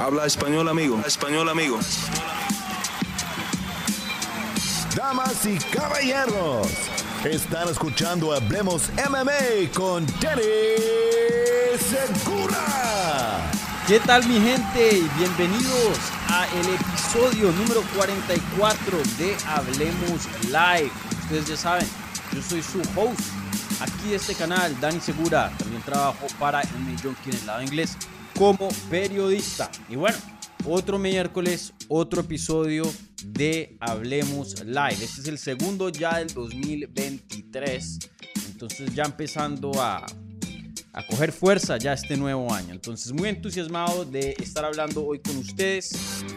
Habla español, amigo. Habla español, amigo. Damas y caballeros, están escuchando Hablemos MMA con Danny Segura. ¿Qué tal mi gente? Bienvenidos a el episodio número 44 de Hablemos Live. Ustedes ya saben, yo soy su host aquí de este canal, Dani Segura. También trabajo para el Millón en el lado inglés como periodista. Y bueno, otro miércoles, otro episodio de Hablemos Live. Este es el segundo ya del 2023. Entonces ya empezando a, a coger fuerza ya este nuevo año. Entonces muy entusiasmado de estar hablando hoy con ustedes,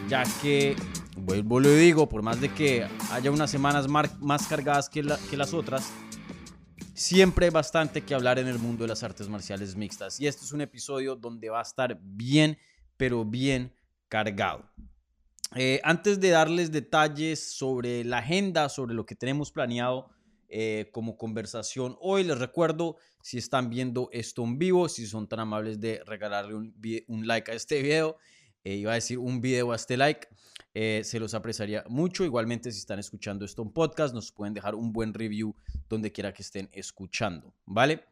ya que, vuelvo lo digo, por más de que haya unas semanas más cargadas que, que las otras, siempre hay bastante que hablar en el mundo de las artes marciales mixtas. Y este es un episodio donde va a estar bien, pero bien cargado. Eh, antes de darles detalles sobre la agenda, sobre lo que tenemos planeado eh, como conversación hoy, les recuerdo, si están viendo esto en vivo, si son tan amables de regalarle un, like a este video, eh, iba a decir un video a este like, eh, se los apreciaría mucho. Igualmente, si están escuchando esto en podcast, nos pueden dejar un buen review donde quiera que estén escuchando, ¿vale?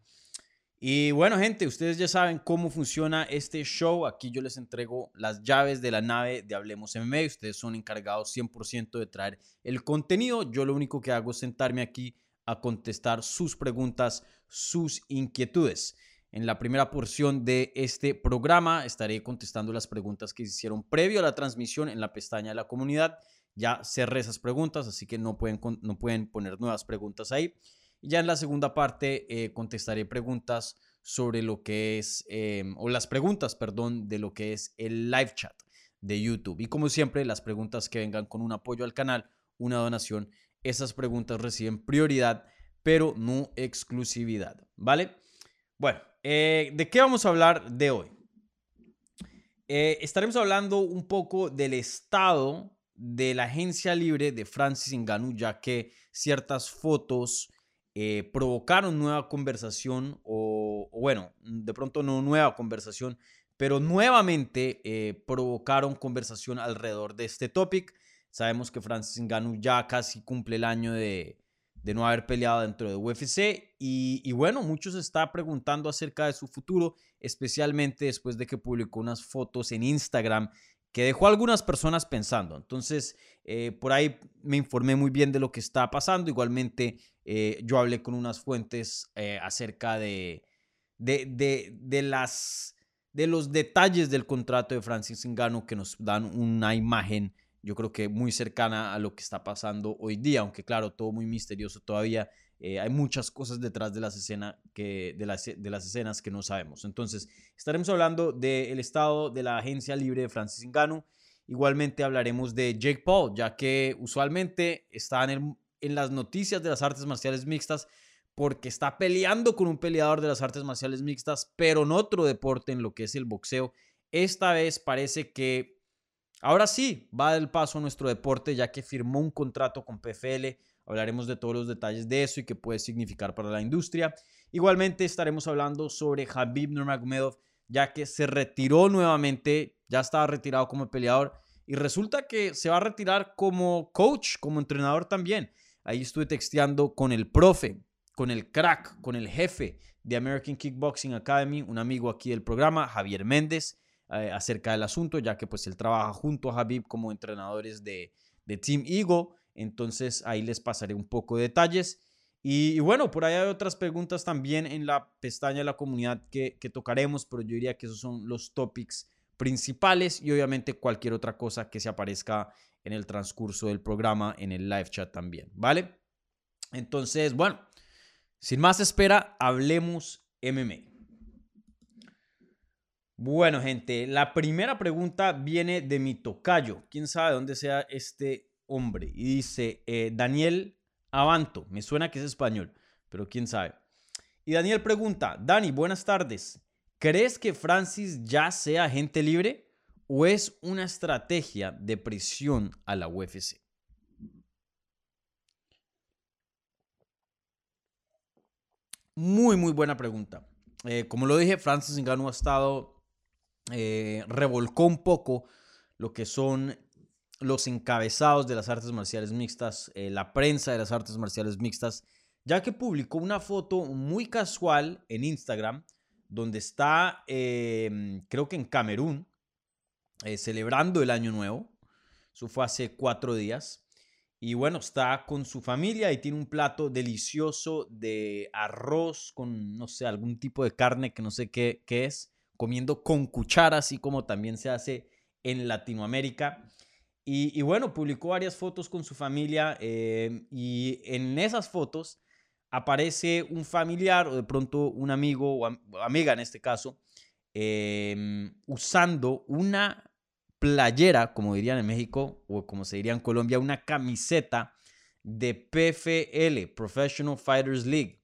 Y bueno, gente, ustedes ya saben cómo funciona este show. Aquí yo les entrego las llaves de la nave de Hablemos MMA. Ustedes son encargados 100% de traer el contenido. Yo lo único que hago es sentarme aquí a contestar sus preguntas, sus inquietudes. En la primera porción de este programa estaré contestando las preguntas que se hicieron previo a la transmisión en la pestaña de la comunidad. Ya cerré esas preguntas, así que no pueden, no pueden poner nuevas preguntas ahí. Y ya en la segunda parte eh, contestaré preguntas sobre lo que es, em, o las preguntas, perdón, de lo que es el live chat de YouTube. Y como siempre, las preguntas que vengan con un apoyo al canal, una donación, esas preguntas reciben prioridad, pero no exclusividad, ¿vale? Bueno, eh, ¿de qué vamos a hablar de hoy? Eh, estaremos hablando un poco del estado de la agencia libre de Francis Ngannou, ya que ciertas fotos eh, provocaron nueva conversación, o, bueno, de pronto no nueva conversación, pero nuevamente provocaron conversación alrededor de este topic. Sabemos que Francis Ngannou ya casi cumple el año de, de no haber peleado dentro de UFC. Y, bueno, muchos está preguntando acerca de su futuro, especialmente después de que publicó unas fotos en Instagram que dejó a algunas personas pensando. Entonces, eh, por ahí me informé muy bien de lo que está pasando. Igualmente, eh, yo hablé con unas fuentes eh, acerca de, de, de, las, de los detalles del contrato de Francis Ngannou que nos dan una imagen yo creo que muy cercana a lo que está pasando hoy día, aunque claro, todo muy misterioso todavía. Eh, hay muchas cosas detrás de las, escenas que, de, las, de las escenas que no sabemos. Entonces, estaremos hablando del estado de la agencia libre de Francis Ngannou. Igualmente hablaremos de Jake Paul, ya que usualmente está en, en las noticias de las artes marciales mixtas porque está peleando con un peleador de las artes marciales mixtas, pero en otro deporte, en lo que es el boxeo. Esta vez parece que Ahora sí, va del paso a nuestro deporte ya que firmó un contrato con PFL. Hablaremos de todos los detalles de eso y qué puede significar para la industria. Igualmente estaremos hablando sobre Habib Nurmagomedov ya que se retiró nuevamente, ya estaba retirado como peleador y resulta que se va a retirar como coach, como entrenador también. Ahí estuve texteando con el profe, con el crack, con el jefe de American Kickboxing Academy, un amigo aquí del programa, Javier Méndez. Eh, acerca del asunto, ya que pues él trabaja junto a Habib como entrenadores de, de Team Eagle. Entonces ahí les pasaré un poco de detalles. Y, bueno, por ahí hay otras preguntas también en la pestaña de la comunidad que, que tocaremos, pero yo diría que esos son los topics principales y obviamente cualquier otra cosa que se aparezca en el transcurso del programa, en el live chat también, ¿vale? Entonces, bueno, sin más espera, hablemos MMA. Bueno, gente, la primera pregunta viene de mi tocayo. ¿Quién sabe dónde sea este hombre? Y dice, eh, Daniel Avanto. Me suena que es español, pero quién sabe. Y Daniel pregunta, Dani, buenas tardes. ¿Crees que Francis ya sea agente libre o es una estrategia de presión a la UFC? Muy, muy buena pregunta. Eh, como lo dije, Francis Ngannou ha estado eh, revolcó un poco lo que son los encabezados de las artes marciales mixtas, eh, la prensa de las artes marciales mixtas, ya que publicó una foto muy casual en Instagram, donde está, em, creo que en Camerún, eh, celebrando el Año Nuevo. Eso fue hace cuatro días. Y bueno, está con su familia y tiene un plato delicioso de arroz con, no sé, algún tipo de carne que no sé qué, qué es, comiendo con cuchara, así como también se hace en Latinoamérica. Y, bueno, publicó varias fotos con su familia eh, y en esas fotos aparece un familiar o de pronto un amigo o amiga en este caso, em, usando una playera, como dirían en México o como se diría en Colombia, una camiseta de PFL, Professional Fighters League.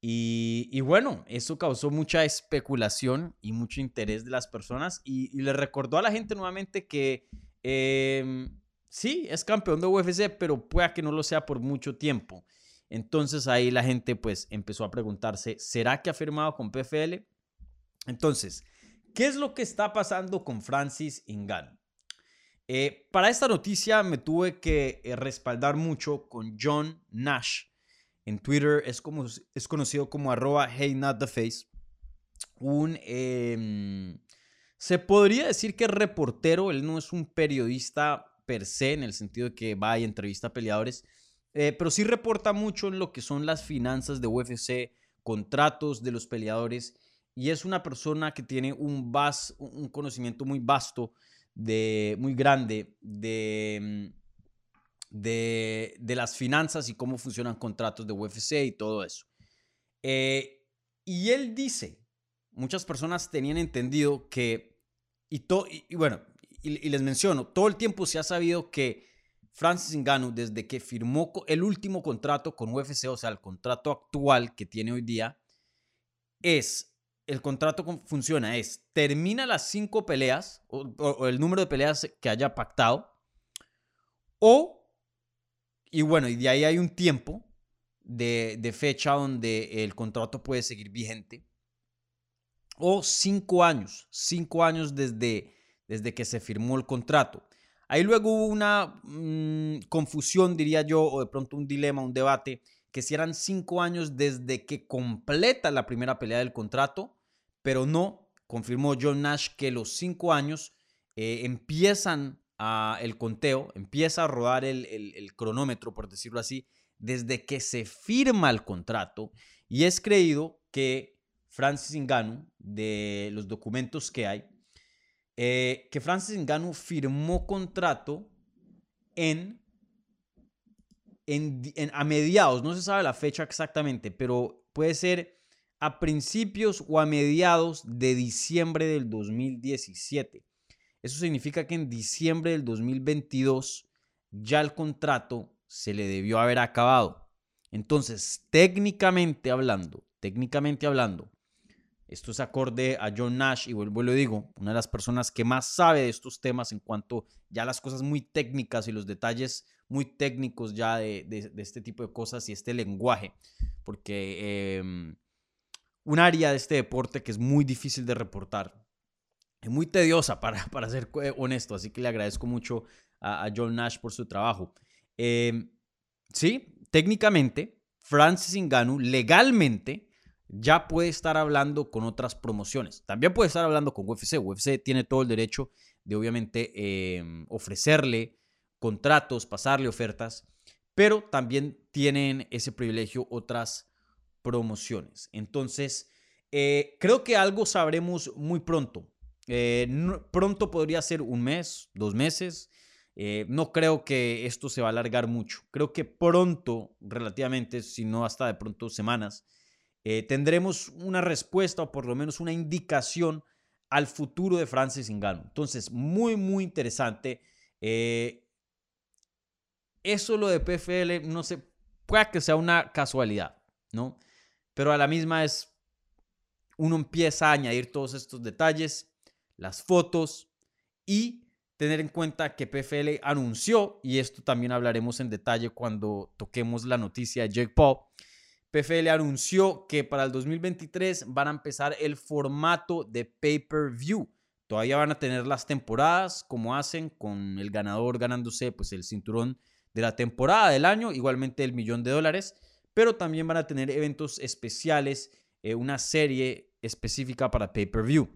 Y, bueno, eso causó mucha especulación y mucho interés de las personas y, le recordó a la gente nuevamente que em, sí, es campeón de UFC, pero pueda que no lo sea por mucho tiempo. Entonces ahí la gente pues empezó a preguntarse, ¿será que ha firmado con PFL? Entonces, ¿qué es lo que está pasando con Francis Ngannou? Eh, para esta noticia me tuve que eh, respaldar mucho con John Nash. En Twitter es, como, es conocido como arroba hey not the face. Un, em, se podría decir que es reportero, él no es un periodista per se, en el sentido de que va y entrevista a peleadores, eh, pero sí reporta mucho en lo que son las finanzas de UFC, contratos de los peleadores, y es una persona que tiene un, un conocimiento muy vasto, de, muy grande de, de, de, las finanzas y cómo funcionan contratos de UFC y todo eso. Eh, y él dice, muchas personas tenían entendido que, y, y, bueno, y les menciono, todo el tiempo se ha sabido que Francis Ngannou, desde que firmó el último contrato con UFC, o sea, el contrato actual que tiene hoy día, es, el contrato funciona, es, termina las cinco peleas, o, el número de peleas que haya pactado, o, y bueno, y de ahí hay un tiempo de fecha donde el contrato puede seguir vigente, o cinco años, cinco años desde, desde que se firmó el contrato. Ahí luego hubo una mm, confusión, diría yo, o de pronto un dilema, un debate, que si eran cinco años desde que completa la primera pelea del contrato, pero no, confirmó John Nash que los cinco años eh, empiezan a, el conteo, empieza a rodar el, el cronómetro, por decirlo así, desde que se firma el contrato y es creído que Francis Ngannou, de los documentos que hay, eh, que Francis Ngannou firmó contrato en, en, a mediados, no se sabe la fecha exactamente, pero puede ser a principios o a mediados de diciembre del 2017. Eso significa que en diciembre del 2022 ya el contrato se le debió haber acabado. Entonces, técnicamente hablando, técnicamente hablando, esto es acorde a John Nash y vuelvo y lo digo, una de las personas que más sabe de estos temas en cuanto ya las cosas muy técnicas y los detalles muy técnicos ya de, este tipo de cosas y este lenguaje, porque em, un área de este deporte que es muy difícil de reportar, es muy tediosa para, para ser honesto, así que le agradezco mucho a, John Nash por su trabajo. Em, sí, técnicamente, Francis Ngannou legalmente ya puede estar hablando con otras promociones. También puede estar hablando con UFC. UFC tiene todo el derecho de obviamente em, ofrecerle contratos, pasarle ofertas, pero también tienen ese privilegio otras promociones. Entonces, eh, creo que algo sabremos muy pronto. Eh, pronto podría ser un mes, dos meses. Eh, no creo que esto se va a alargar mucho. Creo que pronto, relativamente, si no hasta de pronto semanas, eh, tendremos una respuesta o por lo menos una indicación al futuro de Francis Ngannou. Entonces, muy, muy interesante. Eh, eso lo de PFL, no sé, puede que sea una casualidad, ¿no? Pero a la misma es, uno empieza a añadir todos estos detalles, las fotos y tener en cuenta que PFL anunció, y esto también hablaremos en detalle cuando toquemos la noticia de Jake Paul, PFL anunció que para el 2023 van a empezar el formato de pay-per-view Todavía van a tener las temporadas como hacen con el ganador ganándose pues el cinturón de la temporada del año, igualmente el millón de dólares, pero también van a tener eventos especiales, eh, una serie específica para pay-per-view.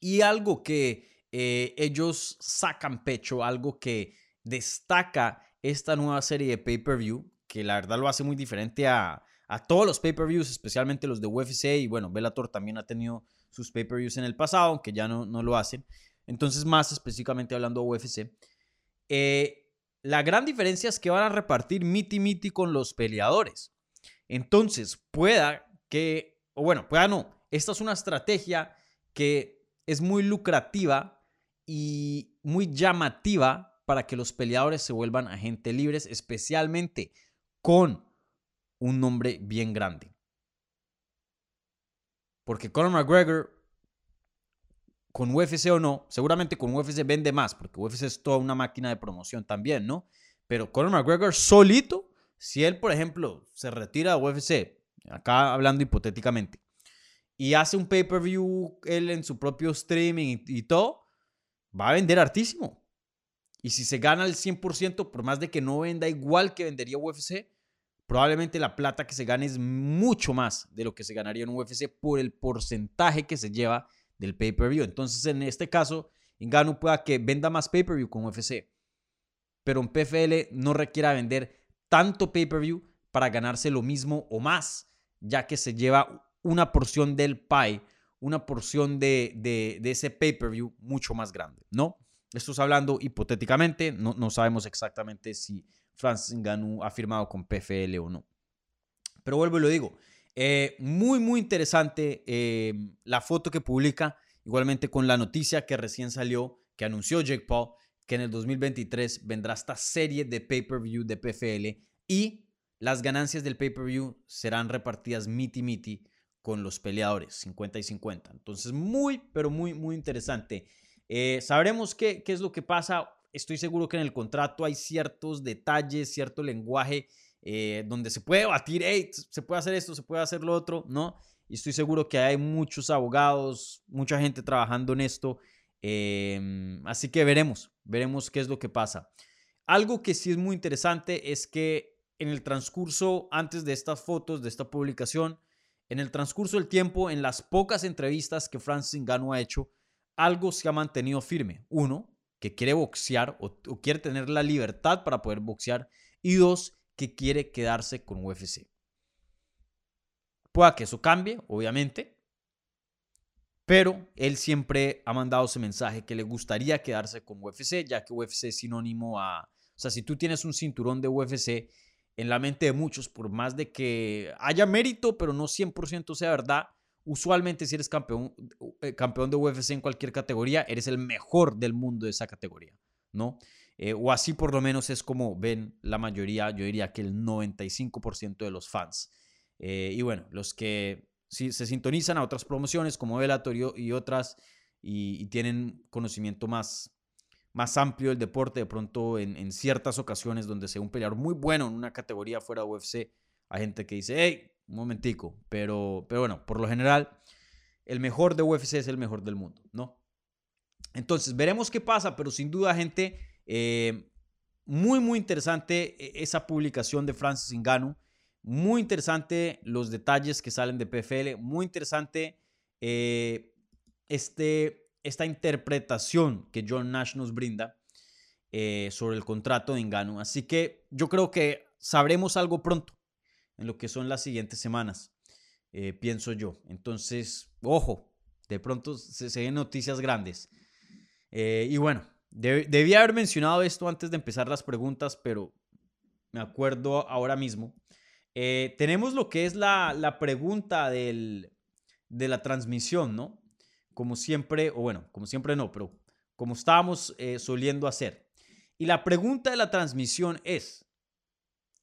Y algo que eh, ellos sacan pecho, algo que destaca esta nueva serie de pay-per-view, que la verdad lo hace muy diferente a, todos los pay-per-views, especialmente los de UFC, y bueno, Bellator también ha tenido sus pay-per-views en el pasado, aunque ya no, no lo hacen. Entonces, más específicamente hablando de UFC, eh, la gran diferencia es que van a repartir miti miti con los peleadores. Entonces, pueda que, o bueno, pueda no, esta es una estrategia que es muy lucrativa y muy llamativa para que los peleadores se vuelvan agentes libres, especialmente con un nombre bien grande. Porque Conor McGregor con UFC o no, seguramente con UFC vende más, porque UFC es toda una máquina de promoción también, ¿no? Pero Conor McGregor solito, si él, por ejemplo, se retira de UFC, acá hablando hipotéticamente, y hace un pay-per-view él en su propio streaming y, todo, va a vender hartísimo. Y si se gana el 100%, por más de que no venda igual que vendería UFC, probablemente la plata que se gane es mucho más de lo que se ganaría en UFC por el porcentaje que se lleva del pay-per-view. Entonces, en este caso, Ingano pueda que venda más pay-per-view con UFC, pero en PFL no requiera vender tanto pay-per-view para ganarse lo mismo o más, ya que se lleva una porción del pie, una porción de, de, ese pay-per-view mucho más grande, ¿no? Esto es hablando hipotéticamente, no, no sabemos exactamente si Francis Ngannou ha firmado con PFL o no. Pero vuelvo y lo digo, eh, muy, muy interesante eh, la foto que publica, igualmente con la noticia que recién salió, que anunció Jake Paul, que en el 2023 vendrá esta serie de pay-per-view de PFL y las ganancias del pay-per-view serán repartidas miti miti con los peleadores, 50 y 50. Entonces, muy, pero muy, muy interesante. Eh, sabremos qué, qué es lo que pasa. Estoy seguro que en el contrato hay ciertos detalles, cierto lenguaje eh, donde se puede batir, se puede hacer esto, se puede hacer lo otro, ¿no? Y estoy seguro que hay muchos abogados, mucha gente trabajando en esto. Em, así que veremos, veremos qué es lo que pasa. Algo que sí es muy interesante es que en el transcurso, antes de estas fotos, de esta publicación, en el transcurso del tiempo, en las pocas entrevistas que Francis Ngannou ha hecho, algo se ha mantenido firme. Uno, que quiere boxear o quiere tener la libertad para poder boxear. Y dos, que quiere quedarse con UFC. Pueda que eso cambie, obviamente, pero él siempre ha mandado ese mensaje que le gustaría quedarse con UFC, ya que UFC es sinónimo a... O sea, si tú tienes un cinturón de UFC, en la mente de muchos, por más de que haya mérito, pero no 100% sea verdad, usualmente si eres campeón, eh, campeón de UFC en cualquier categoría, eres el mejor del mundo de esa categoría, ¿no? Eh, o así por lo menos es como ven la mayoría, yo diría que el 95% de los fans. Eh, y bueno, los que si, se sintonizan a otras promociones como Bellator y, otras y, tienen conocimiento más, más amplio del deporte, de pronto en, ciertas ocasiones donde sea un peleador muy bueno en una categoría fuera de UFC, hay gente que dice, hey, un momentico, pero, pero bueno, por lo general, el mejor de UFC es el mejor del mundo, ¿no? Entonces, veremos qué pasa, pero sin duda, gente, eh, muy, muy interesante e, esa publicación de Francis Ngannou. Muy interesante los detalles que salen de PFL. Muy interesante eh, este, esta interpretación que John Nash nos brinda eh, sobre el contrato de Ngannou. Así que yo creo que sabremos algo pronto en lo que son las siguientes semanas, pienso yo. Entonces, ojo, de pronto se, se ven noticias grandes. y bueno, debía haber mencionado esto antes de empezar las preguntas, pero me acuerdo ahora mismo. Eh, tenemos lo que es la, pregunta de la transmisión, ¿no? Como siempre, o bueno, como siempre no, pero como estábamos eh, soliendo hacer. Y la pregunta de la transmisión es,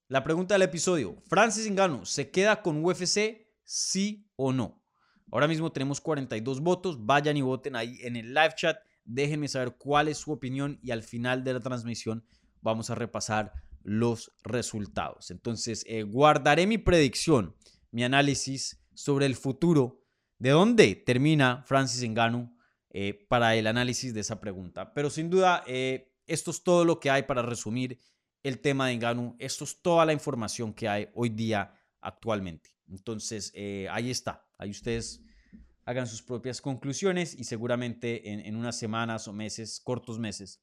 la pregunta del episodio, Francis Ngannou, ¿se queda con UFC, sí o no? Ahora mismo tenemos 42 votos, vayan y voten ahí en el live chat Déjenme saber cuál es su opinión y al final de la transmisión vamos a repasar los resultados. Entonces, eh, guardaré mi predicción, mi análisis sobre el futuro, de dónde termina Francis Ngannou eh, para el análisis de esa pregunta. Pero sin duda, eh, esto es todo lo que hay para resumir el tema de Engano. Esto es toda la información que hay hoy día actualmente. Entonces, eh, ahí está. Ahí ustedes hagan sus propias conclusiones y seguramente en, unas semanas o meses, cortos meses,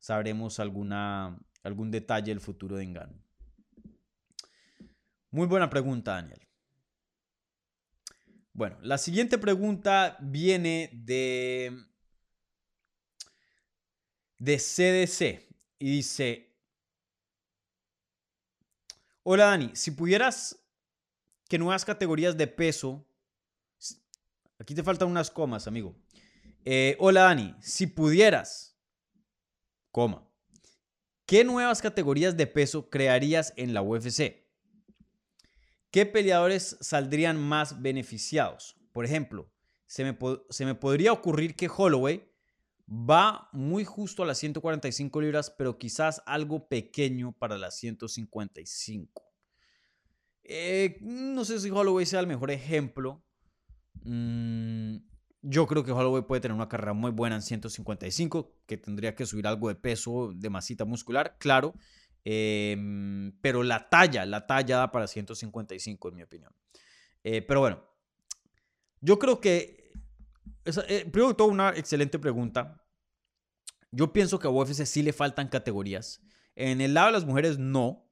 sabremos alguna, algún detalle del futuro de Engano. Muy buena pregunta, Daniel. Bueno, la siguiente pregunta viene de, de CDC y dice, hola Dani, si pudieras que nuevas categorías de peso, aquí te faltan unas comas, amigo. Eh, hola Dani, si pudieras, coma, ¿qué nuevas categorías de peso crearías en la UFC? ¿Qué peleadores saldrían más beneficiados? Por ejemplo, se me, se me, podría ocurrir que Holloway va muy justo a las 145 libras, pero quizás algo pequeño para las 155. Eh, no sé si Holloway sea el mejor ejemplo. Mm, yo creo que Holloway puede tener una carrera muy buena en 155, que tendría que subir algo de peso, de masita muscular, claro. Em, pero la talla, la talla da para 155 en mi opinión. Eh, pero bueno, yo creo que, eh, primero de todo, una excelente pregunta. Yo pienso que a UFC sí le faltan categorías. En el lado de las mujeres no,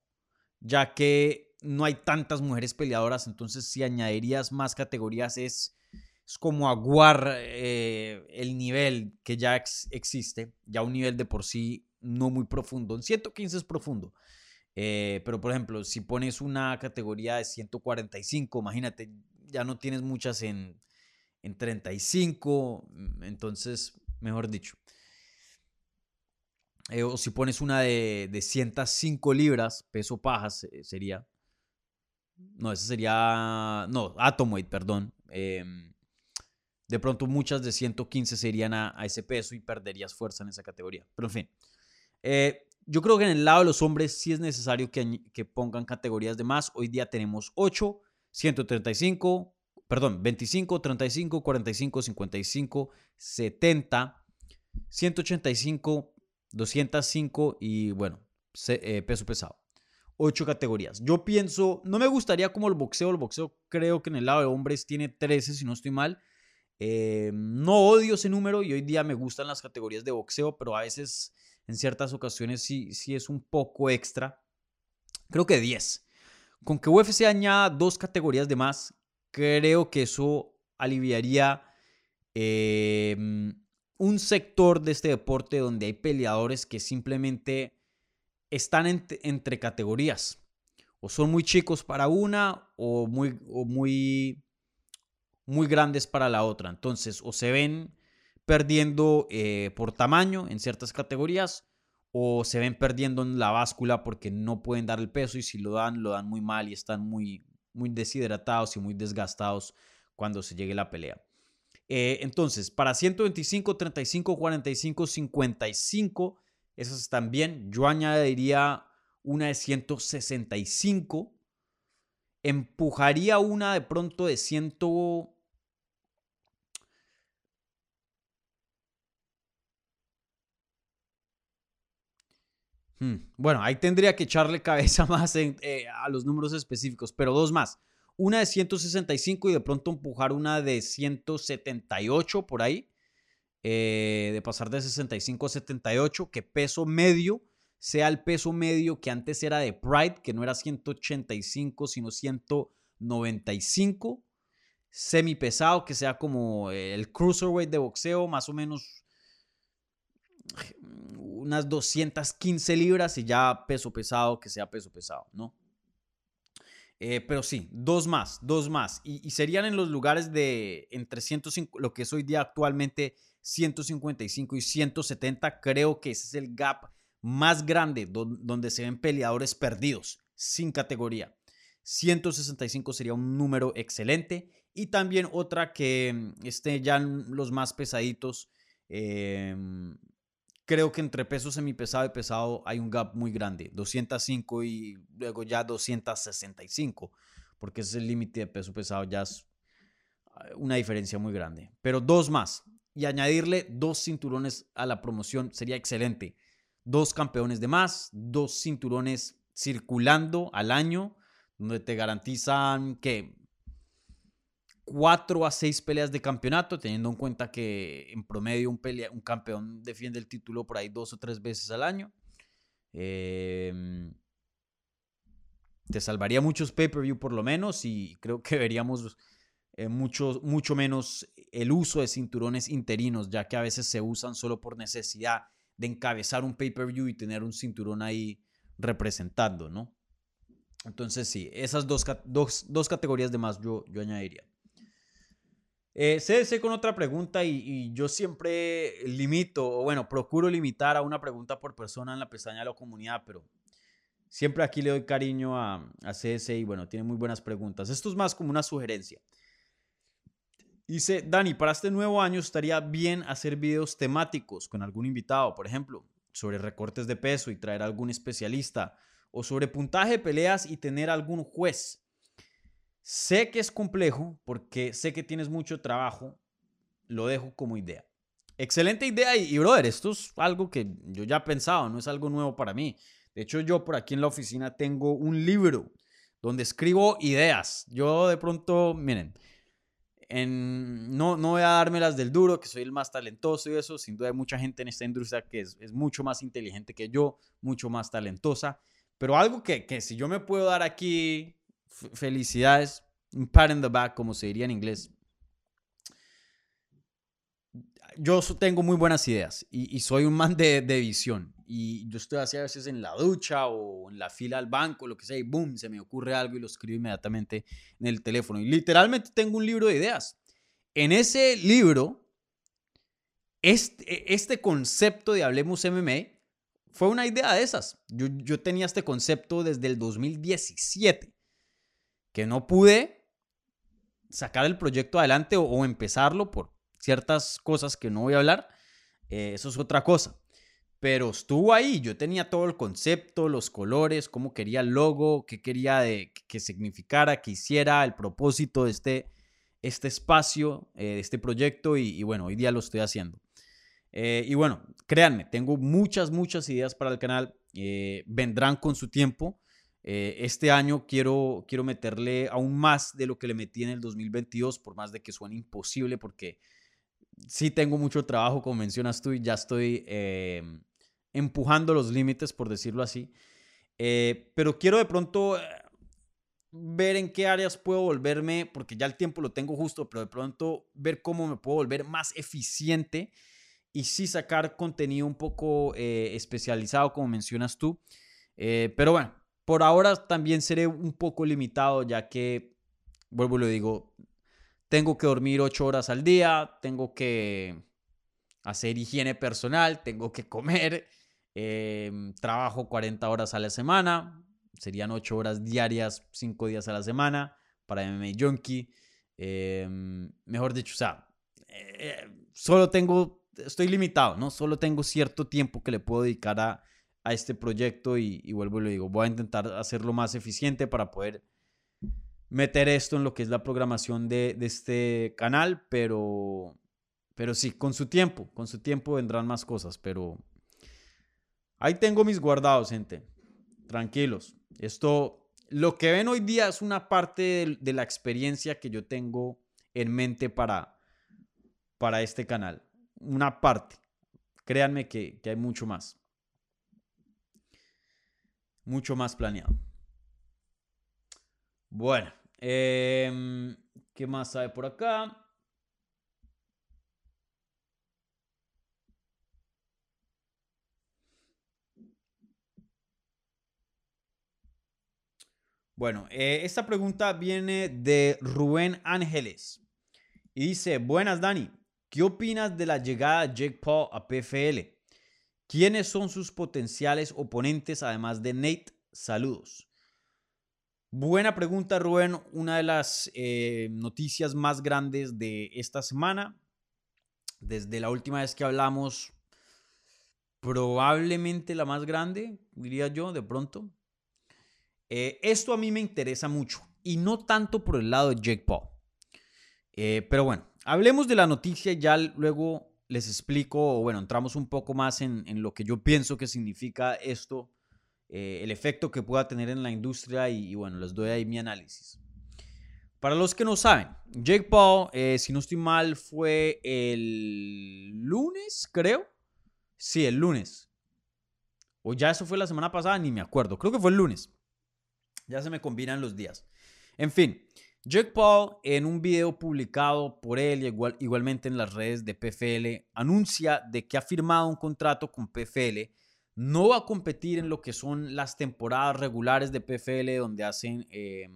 ya que no hay tantas mujeres peleadoras, entonces si añadirías más categorías es, es como aguar eh, el nivel que ya existe, ya un nivel de por sí no muy profundo. En 115 es profundo. Eh, pero, por ejemplo, si pones una categoría de 145, imagínate, ya no tienes muchas en, en 35, mm, entonces, mejor dicho. Eh, o si pones una de, de 105 libras, peso pajas sería. No, esa sería. No, Atomweight, perdón. Em, de pronto muchas de 115 serían a, a, ese peso y perderías fuerza en esa categoría. Pero en fin. Eh, yo creo que en el lado de los hombres sí es necesario que, que pongan categorías de más. Hoy día tenemos 8, 135, perdón, 25, 35, 45, 55, 70, 185, 205 y bueno, eh, peso pesado. 8 categorías. Yo pienso, no me gustaría como el boxeo. El boxeo creo que en el lado de hombres tiene 13, si no estoy mal. Eh, no odio ese número y hoy día me gustan las categorías de boxeo, pero a veces en ciertas ocasiones sí, sí es un poco extra. Creo que 10. Con que UFC añada dos categorías de más, creo que eso aliviaría em, un sector de este deporte donde hay peleadores que simplemente están entre categorías. O son muy chicos para una o muy, muy, muy grandes para la otra. Entonces, o se ven perdiendo eh, por tamaño en ciertas categorías o se ven perdiendo en la báscula porque no pueden dar el peso y si lo dan, lo dan muy mal y están muy, muy deshidratados y muy desgastados cuando se llegue la pelea. Eh, entonces, para 125, 35, 45, 55, esas están bien. Yo añadiría una de 165. Empujaría una de pronto de 100. Hmm, bueno, ahí tendría que echarle cabeza más eh, a los números específicos, pero dos más. Una de 165 y de pronto empujar una de 178 por ahí. Eh, de pasar de 65 a 78, que peso medio sea el peso medio que antes era de Pride, que no era 185, sino 195. Semi pesado, que sea como el cruiserweight de boxeo, más o menos unas 215 libras y ya peso pesado, que sea peso pesado, ¿no? Eh, pero sí, dos más, dos más. Y, serían en los lugares de entre 105, lo que es hoy día actualmente 155 y 170. Creo que ese es el gap más grande donde se ven peleadores perdidos, sin categoría. 165 sería un número excelente. Y también otra que mm, esté ya los más pesaditos. Eh, creo que entre peso semipesado y pesado hay un gap muy grande, 205 y luego ya 265, porque ese es el límite de peso pesado, ya es ah, una diferencia muy grande. Pero dos más. y añadirle dos cinturones a la promoción sería excelente. Dos campeones de más, dos cinturones circulando al año, donde te garantizan que cuatro a seis peleas de campeonato, teniendo en cuenta que en promedio un, pelea, un campeón defiende el título por ahí dos o tres veces al año. Em, te salvaría muchos pay-per-view por lo menos y creo que veríamos eh, mucho, mucho menos el uso de cinturones interinos, ya que a veces se usan solo por necesidad de encabezar un pay-per-view y tener un cinturón ahí representando, ¿no? Entonces sí, esas dos, dos, categorías de más yo, yo añadiría. Eh, CDC con otra pregunta y, yo siempre limito, o bueno, procuro limitar a una pregunta por persona en la pestaña de la comunidad, pero siempre aquí le doy cariño a, a CS y bueno, tiene muy buenas preguntas. Esto es más como una sugerencia. Dice, Dani, para este nuevo año estaría bien hacer videos temáticos con algún invitado, por ejemplo, sobre recortes de peso y traer algún especialista, o sobre puntaje de peleas y tener algún juez. Sé que es complejo porque sé que tienes mucho trabajo. Lo dejo como idea. Excelente idea y, brother, esto es algo que yo ya he pensado, no es algo nuevo para mí. De hecho, yo por aquí en la oficina tengo un libro donde escribo ideas. Yo de pronto, miren, en, no, no voy a darme las del duro, que soy el más talentoso y eso. Sin duda hay mucha gente en esta industria que es, es mucho más inteligente que yo, mucho más talentosa. Pero algo que, que si yo me puedo dar aquí felicidades, un pat in the back, como se diría en inglés. Yo tengo muy buenas ideas y, soy un man de, de, visión. Y yo estoy así a veces en la ducha o en la fila al banco, lo que sea, y boom, se me ocurre algo y lo escribo inmediatamente en el teléfono. Y literalmente tengo un libro de ideas. En ese libro, este, este concepto de Hablemos MMA fue una idea de esas. Yo, yo tenía este concepto desde el 2017 que no pude sacar el proyecto adelante o, empezarlo por ciertas cosas que no voy a hablar, eh, eso es otra cosa. Pero estuvo ahí, yo tenía todo el concepto, los colores, cómo quería el logo, qué quería de, que significara, que hiciera, el propósito de este, este espacio, eh, de este proyecto y, bueno, hoy día lo estoy haciendo. Eh, y bueno, créanme, tengo muchas, muchas ideas para el canal, vendrán con su tiempo. Eh, este año quiero, quiero meterle aún más de lo que le metí en el 2022, por más de que suene imposible, porque sí tengo mucho trabajo, como mencionas tú, y ya estoy eh, empujando los límites, por decirlo así. Eh, pero quiero de pronto ver en qué áreas puedo volverme, porque ya el tiempo lo tengo justo, pero de pronto ver cómo me puedo volver más eficiente y sí sacar contenido un poco especializado, como mencionas tú. pero bueno, por ahora también seré un poco limitado ya que, vuelvo y lo digo, tengo que dormir ocho horas al día, tengo que hacer higiene personal, tengo que comer, em, trabajo 40 horas a la semana, serían ocho horas diarias, cinco días a la semana para MMA Junkie. Em, mejor dicho, o sea, eh, solo tengo, estoy limitado, ¿no? Solo tengo cierto tiempo que le puedo dedicar a a este proyecto y, vuelvo y lo digo, voy a intentar hacerlo más eficiente para poder meter esto en lo que es la programación de, este canal, pero, pero sí, con su tiempo, con su tiempo vendrán más cosas, pero ahí tengo mis guardados, gente. Tranquilos. Esto, lo que ven hoy día es una parte de, la experiencia que yo tengo en mente para, para este canal. Una parte. Créanme que hay mucho más mucho más planeado. Bueno, em, ¿qué más hay por acá? Bueno, eh, esta pregunta viene de Rubén Ángeles y dice, buenas Dani, ¿qué opinas de la llegada de Jake Paul a PFL? ¿Quiénes son sus potenciales oponentes además de Nate? Saludos. Buena pregunta, Rubén. Una de las eh, noticias más grandes de esta semana. Desde la última vez que hablamos, probablemente la más grande, diría yo, de pronto. Eh, esto a mí me interesa mucho y no tanto por el lado de Jake Paul. Eh, pero bueno, hablemos de la noticia y ya luego les explico, o bueno, entramos un poco más en, en lo que yo pienso que significa esto, eh, el efecto que pueda tener en la industria y, bueno, les doy ahí mi análisis. Para los que no saben, Jake Paul, eh, si no estoy mal, fue el lunes, creo. Sí, el lunes. O ya eso fue la semana pasada, ni me acuerdo. Creo que fue el lunes. Ya se me combinan los días. En fin, Jake Paul, en un video publicado por él, igual, igualmente en las redes de PFL, anuncia de que ha firmado un contrato con PFL. No va a competir en lo que son las temporadas regulares de PFL, donde hacen eh,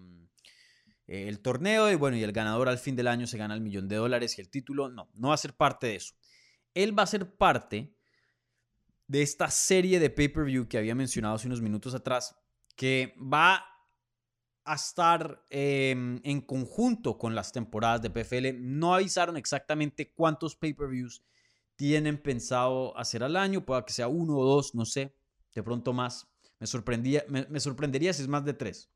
el torneo y bueno, y el ganador al fin del año se gana el millón de dólares y el título. No, no va a ser parte de eso. Él va a ser parte de esta serie de pay-per-view que había mencionado hace unos minutos atrás, que va a estar eh, en conjunto con las temporadas de PFL. No avisaron exactamente cuántos pay-per-views tienen pensado hacer al año. Puede que sea uno o dos, no sé. De pronto más. Me, sorprendía, me sorprendería si es más de tres.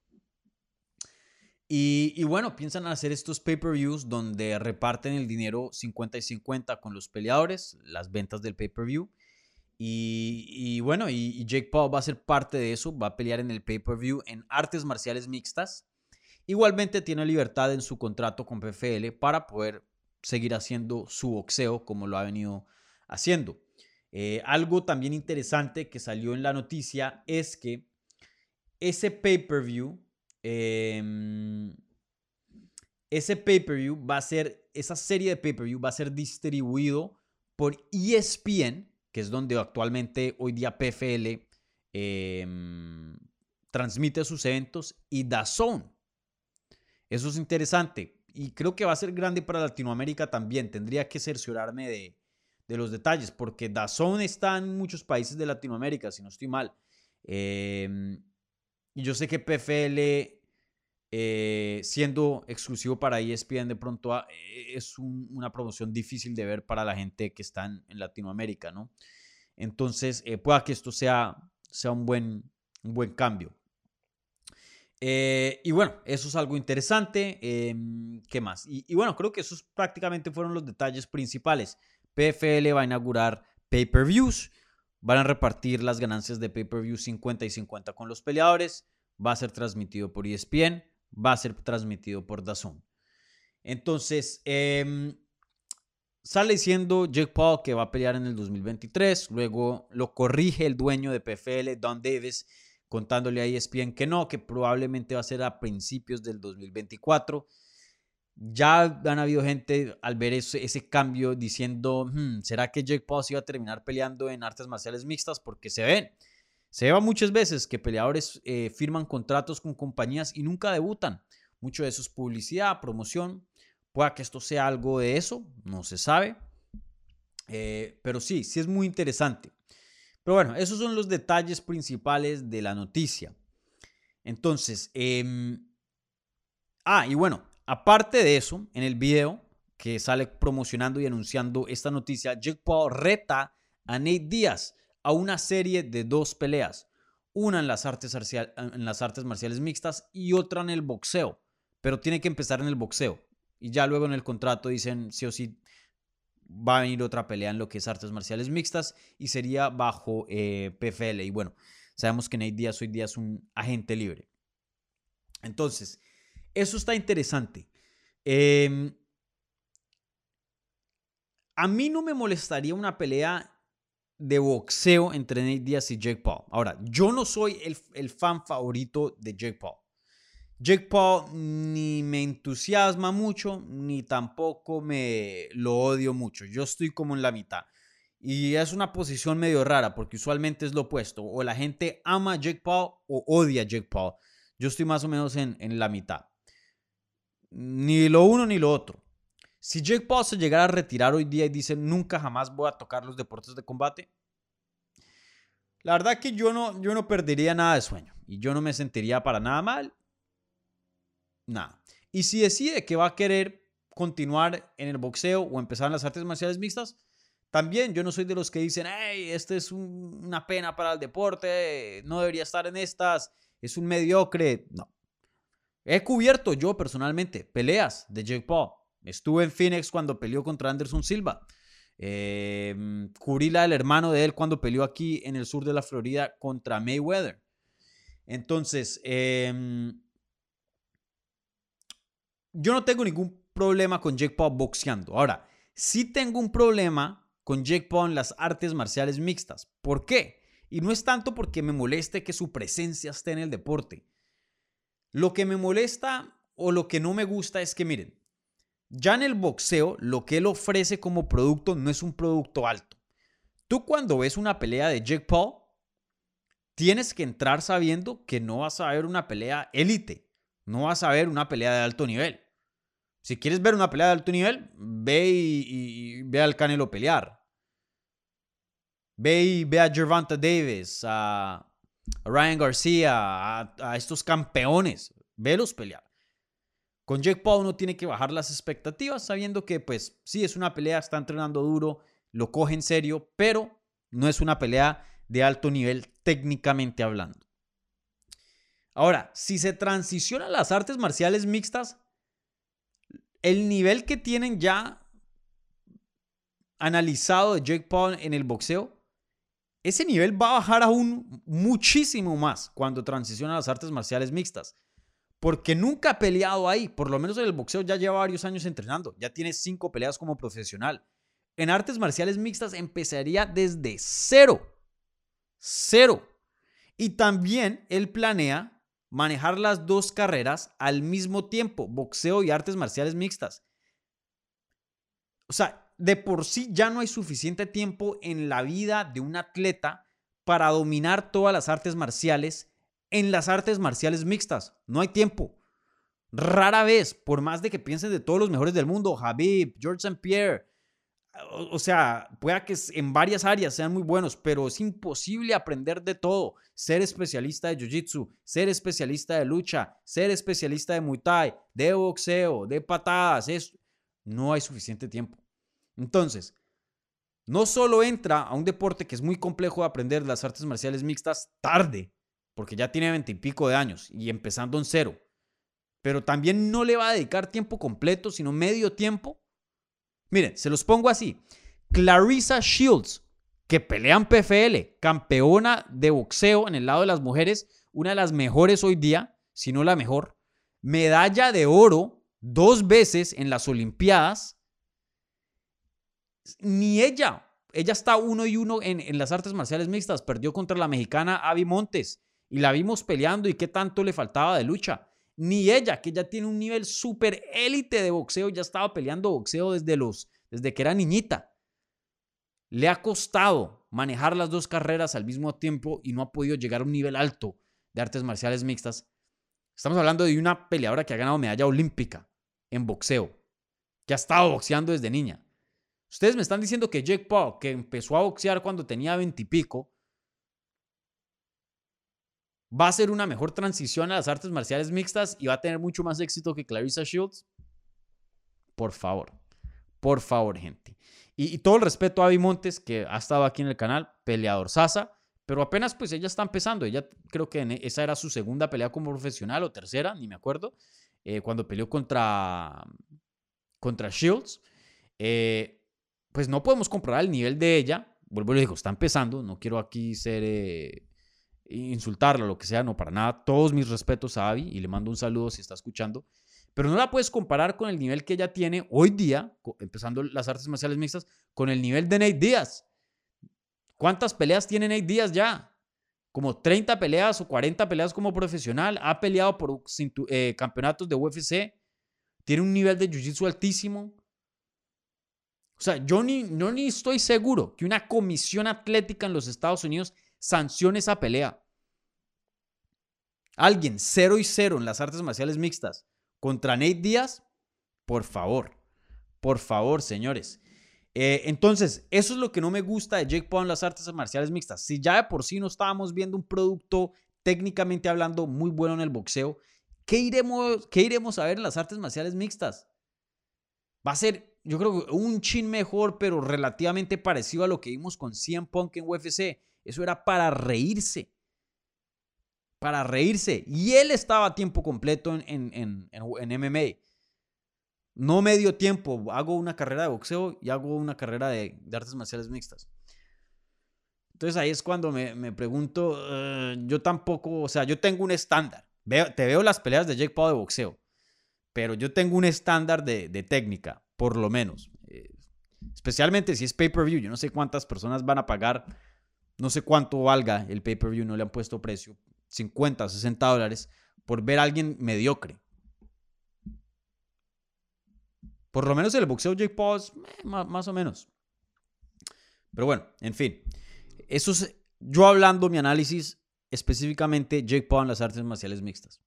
Y, y, bueno, piensan hacer estos pay-per-views donde reparten el dinero 50 y 50 con los peleadores, las ventas del pay-per-view. Y, bueno, y, Jake Paul va a ser parte de eso, va a pelear en el pay-per-view en artes marciales mixtas. Igualmente tiene libertad en su contrato con PFL para poder seguir haciendo su boxeo como lo ha venido haciendo. Eh, algo también interesante que salió en la noticia es que ese pay-per-view, eh, ese pay-per-view va a ser, esa serie de pay-per-view va a ser distribuido por ESPN que es donde actualmente hoy día PFL eh, transmite sus eventos, y DAZN. Eso es interesante y creo que va a ser grande para Latinoamérica también. Tendría que cerciorarme de, de los detalles porque DAZN está en muchos países de Latinoamérica, si no estoy mal. Eh, y yo sé que PFL, eh, siendo exclusivo para ESPN, de pronto ah, es un, una promoción difícil de ver para la gente que está en, Latinoamérica, ¿no? Entonces, eh, pueda que esto sea, sea un, buen, un buen cambio. Eh, y bueno, eso es algo interesante. Eh, ¿Qué más? Y, y, bueno, creo que esos prácticamente fueron los detalles principales. PFL va a inaugurar pay-per-views. Van a repartir las ganancias de pay-per-view 50 y 50 con los peleadores. Va a ser transmitido por ESPN. Va a ser transmitido por DAZN. Entonces, eh, sale diciendo Jake Paul que va a pelear en el 2023. Luego lo corrige el dueño de PFL, Don Davis, contándole a ESPN que no, que probablemente va a ser a principios del 2024. Ya han habido gente al ver ese, ese cambio diciendo, hmm, ¿será que Jake Paul se iba a terminar peleando en artes marciales mixtas? Porque se ven, se ve muchas veces que peleadores eh, firman contratos con compañías y nunca debutan. Mucho de eso es publicidad, promoción. Pueda que esto sea algo de eso, no se sabe. Eh, pero sí, sí es muy interesante. Pero bueno, esos son los detalles principales de la noticia. Entonces, eh, ah, y bueno, aparte de eso, en el video que sale promocionando y anunciando esta noticia, Jake Paul reta a Nate Díaz a una serie de dos peleas. Una en las, artes marciales mixtas y otra en el boxeo. Pero tiene que empezar en el boxeo. Y ya luego en el contrato dicen sí o sí va a venir otra pelea en lo que es artes marciales mixtas y sería bajo eh, PFL. Y bueno, sabemos que Nate Díaz hoy día es un agente libre. Entonces, eso está interesante. Eh, a mí no me molestaría una pelea de boxeo entre Nate Díaz y Jake Paul. Ahora, yo no soy el, el fan favorito de Jake Paul. Jake Paul ni me entusiasma mucho, ni tampoco me lo odio mucho. Yo estoy como en la mitad. Y es una posición medio rara, porque usualmente es lo opuesto. O la gente ama a Jake Paul o odia a Jake Paul. Yo estoy más o menos en, en la mitad. Ni lo uno ni lo otro. Si Jake Paul se llegara a retirar hoy día y dice nunca jamás voy a tocar los deportes de combate, la verdad que yo no, yo no perdería nada de sueño y yo no me sentiría para nada mal nada. Y si decide que va a querer continuar en el boxeo o empezar en las artes marciales mixtas, también yo no soy de los que dicen, hey, este es un, una pena para el deporte, no debería estar en estas, es un mediocre. No. He cubierto yo personalmente peleas de Jake Paul. Estuve en Phoenix cuando peleó contra Anderson Silva. Eh, cubrí la del hermano de él cuando peleó aquí en el sur de la Florida contra Mayweather. Entonces, em, yo no tengo ningún problema con Jake Paul boxeando. Ahora, sí tengo un problema con Jake Paul en las artes marciales mixtas. ¿Por qué? Y no es tanto porque me moleste que su presencia esté en el deporte. Lo que me molesta o lo que no me gusta es que, miren, ya en el boxeo, lo que él ofrece como producto no es un producto alto. Tú cuando ves una pelea de Jake Paul, tienes que entrar sabiendo que no vas a ver una pelea élite, no vas a ver una pelea de alto nivel. Si quieres ver una pelea de alto nivel, ve y, ve al Canelo pelear. Ve y ve a Gervonta Davis, a, Ryan García, a, a estos campeones. Velos pelear. Con Jake Paul uno tiene que bajar las expectativas sabiendo que pues sí es una pelea, está entrenando duro, lo coge en serio, pero no es una pelea de alto nivel técnicamente hablando. Ahora, si se transiciona a las artes marciales mixtas, el nivel que tienen ya analizado de Jake Paul en el boxeo, ese nivel va a bajar aún muchísimo más cuando transiciona a las artes marciales mixtas porque nunca ha peleado ahí. Por lo menos en el boxeo ya lleva varios años entrenando. Ya tiene cinco peleas como profesional. En artes marciales mixtas empezaría desde cero. Cero. Y también él planea manejar las dos carreras al mismo tiempo, boxeo y artes marciales mixtas. O sea, de por sí ya no hay suficiente tiempo en la vida de un atleta para dominar todas las artes marciales en las artes marciales mixtas. No hay tiempo. Rara vez, por más de que piensen de todos los mejores del mundo, Habib, George St. Pierre, o, sea, pueda que en varias áreas sean muy buenos, pero es imposible aprender de todo. Ser especialista de Jiu-Jitsu, ser especialista de lucha, ser especialista de Muay Thai, de boxeo, de patadas, es, no hay suficiente tiempo. Entonces, no solo entra a un deporte que es muy complejo de aprender las artes marciales mixtas tarde, porque ya tiene veintipico de años y empezando en cero, pero también no le va a dedicar tiempo completo, sino medio tiempo. Miren, se los pongo así. Clarissa Shields, que pelea en PFL, campeona de boxeo en el lado de las mujeres, una de las mejores hoy día, si no la mejor, medalla de oro dos veces en las Olimpiadas. Ni ella, ella está uno y uno en, en las artes marciales mixtas, perdió contra la mexicana Avi Montes y la vimos peleando y qué tanto le faltaba de lucha. Ni ella, que ya tiene un nivel súper élite de boxeo, ya estaba peleando boxeo desde, los, desde que era niñita. Le ha costado manejar las dos carreras al mismo tiempo y no ha podido llegar a un nivel alto de artes marciales mixtas. Estamos hablando de una peleadora que ha ganado medalla olímpica en boxeo, que ha estado boxeando desde niña. Ustedes me están diciendo que Jake Paul, que empezó a boxear cuando tenía veintipico, va a ser una mejor transición a las artes marciales mixtas y va a tener mucho más éxito que Clarissa Shields? Por favor, por favor, gente. Y, todo el respeto a Abby Montes, que ha estado aquí en el canal, peleador Sasa, pero apenas pues ella está empezando. Ella creo que e, esa era su segunda pelea como profesional o tercera, ni me acuerdo, eh, cuando peleó contra, contra Shields. Eh, pues no podemos comprobar el nivel de ella. Vuelvo y le digo, está empezando. No quiero aquí ser eh, insultarla lo que sea, no, para nada. Todos mis respetos a Abby y le mando un saludo si está escuchando. Pero no la puedes comparar con el nivel que ella tiene hoy día, empezando las artes marciales mixtas, con el nivel de Nate Díaz. ¿Cuántas peleas tiene Nate Díaz ya? Como 30 peleas o 40 peleas como profesional. Ha peleado por eh, campeonatos de UFC. Tiene un nivel de jiu-jitsu altísimo. O sea, yo ni, no ni estoy seguro que una comisión atlética en los Estados Unidos sancione esa pelea. Alguien 0 y 0 en las artes marciales mixtas contra Nate Díaz, por favor, por favor, señores. Eh, entonces, eso es lo que no me gusta de Jake Paul en las artes marciales mixtas. Si ya de por sí no estábamos viendo un producto técnicamente hablando muy bueno en el boxeo, ¿qué iremos, qué iremos a ver en las artes marciales mixtas? Va a ser, yo creo un chin mejor, pero relativamente parecido a lo que vimos con CM Punk en UFC. Eso era para reírse. Para reírse. Y él estaba a tiempo completo en, en, en, MMA. No medio tiempo, hago una carrera de boxeo y hago una carrera de, artes marciales mixtas. Entonces ahí es cuando me, pregunto, eh, yo tampoco, o sea, yo tengo un estándar. Veo, te veo las peleas de Jake Paul de boxeo, pero yo tengo un estándar de, técnica, por lo menos. Eh, especialmente si es pay-per-view. Yo no sé cuántas personas van a pagar, no sé cuánto valga el pay-per-view, no le han puesto precio, 50, 60 dólares, por ver a alguien mediocre. Por lo menos el boxeo Jake Paul eh, más, o menos. Pero bueno, en fin. Eso es yo hablando mi análisis específicamente Jake Paul en las artes marciales mixtas.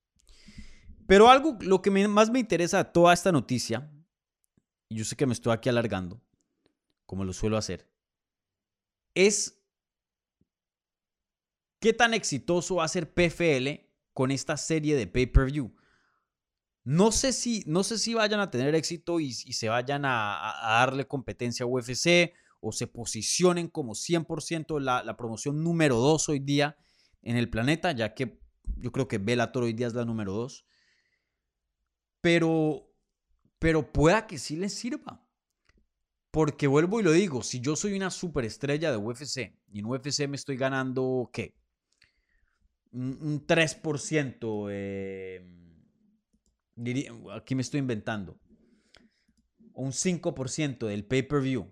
Pero algo, lo que más me interesa de toda esta noticia, y yo sé que me estoy aquí alargando, como lo suelo hacer, es qué tan exitoso va a ser PFL con esta serie de pay-per-view. No sé si, no sé si vayan a tener éxito y, se vayan a, darle competencia a UFC o se posicionen como 100% la, la promoción número 2 hoy día en el planeta, ya que yo creo que Bellator hoy día es la número 2. Pero, pero pueda que sí les sirva. Porque vuelvo y lo digo, si yo soy una superestrella de UFC y en UFC me estoy ganando, ¿qué? Un, 3%. Eh, aquí me estoy inventando, un 5% del pay-per-view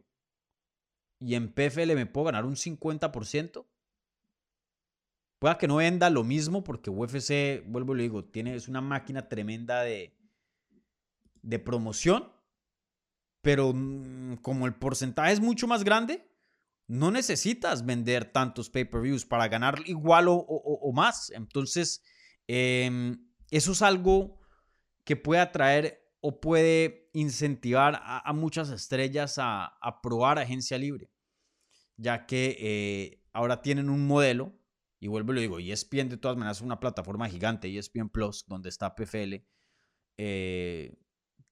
y en PFL me puedo ganar un 50%, pueda que no venda lo mismo porque UFC, vuelvo y lo digo, tiene, es una máquina tremenda de, de promoción, pero mm, como el porcentaje es mucho más grande, no necesitas vender tantos pay-per-views para ganar igual o, más. Entonces, em, eso es algo que puede atraer o puede incentivar a, muchas estrellas a, probar agencia libre, ya que eh, ahora tienen un modelo, y vuelvo y lo digo, ESPN de todas maneras es una plataforma gigante, ESPN Plus, donde está PFL, eh,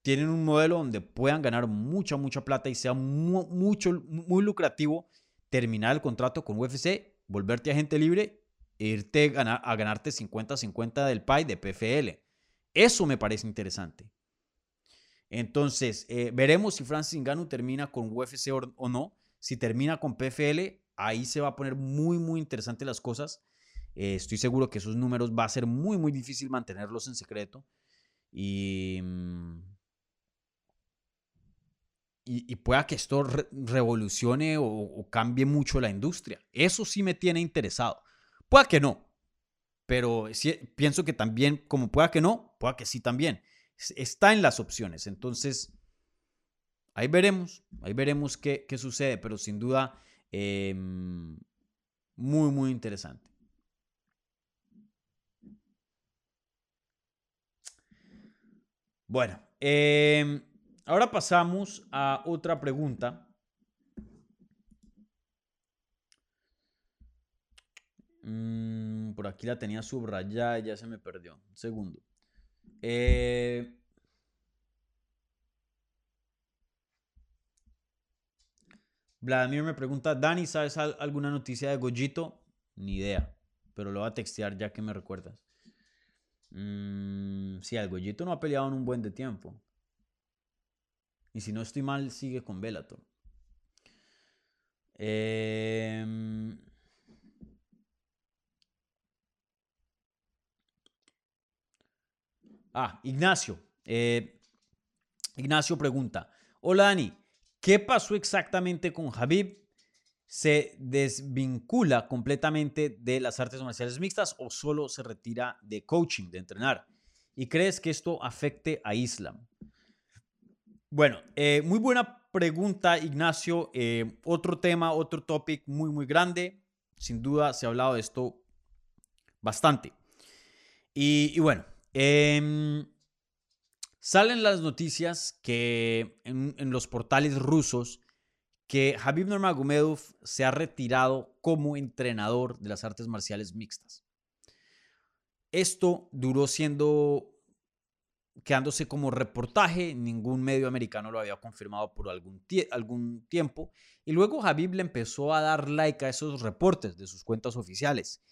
tienen un modelo donde puedan ganar mucha, mucha plata y sea mucho, muy lucrativo terminar el contrato con UFC, volverte agente libre e irte a, ganarte 50-50 del PAI de PFL. Eso me parece interesante. Entonces, eh, veremos si Francis Ngannou termina con UFC o, no. Si termina con PFL, ahí se va a poner muy, muy interesante las cosas. Eh, estoy seguro que esos números va a ser muy, muy difícil mantenerlos en secreto. Y, mm, y, pueda que esto revolucione o, cambie mucho la industria. Eso sí me tiene interesado. Pueda que no, pero pienso que también, como pueda que no, pueda que sí también. Está en las opciones. Entonces, ahí veremos, ahí veremos qué, sucede, pero sin duda, em, muy, muy interesante. Bueno, em, ahora pasamos a otra pregunta Mm, por aquí la tenía subrayada ya se me perdió. Un segundo. Eh, Vladimir me pregunta, Dani, ¿sabes alguna noticia de Gojito? Ni idea, pero lo voy a textear ya que me recuerdas. Mm, sí, el Gojito no ha peleado en un buen de tiempo. Y si no estoy mal, sigue con Bellator. Eh, Ah, Ignacio. Eh, Ignacio pregunta, hola Dani, ¿qué pasó exactamente con Habib? ¿Se desvincula completamente de las artes marciales mixtas o solo se retira de coaching, de entrenar? ¿Y crees que esto afecte a Islam? Bueno, eh, muy buena pregunta, Ignacio. Eh, otro tema, otro topic muy, muy grande. Sin duda se ha hablado de esto bastante. y bueno, Em, salen las noticias que en, los portales rusos que Habib Nurmagomedov se ha retirado como entrenador de las artes marciales mixtas. Esto duró siendo quedándose como reportaje, ningún medio americano lo había confirmado por algún, tiempo, y luego Habib le empezó a dar like a esos reportes de sus cuentas oficiales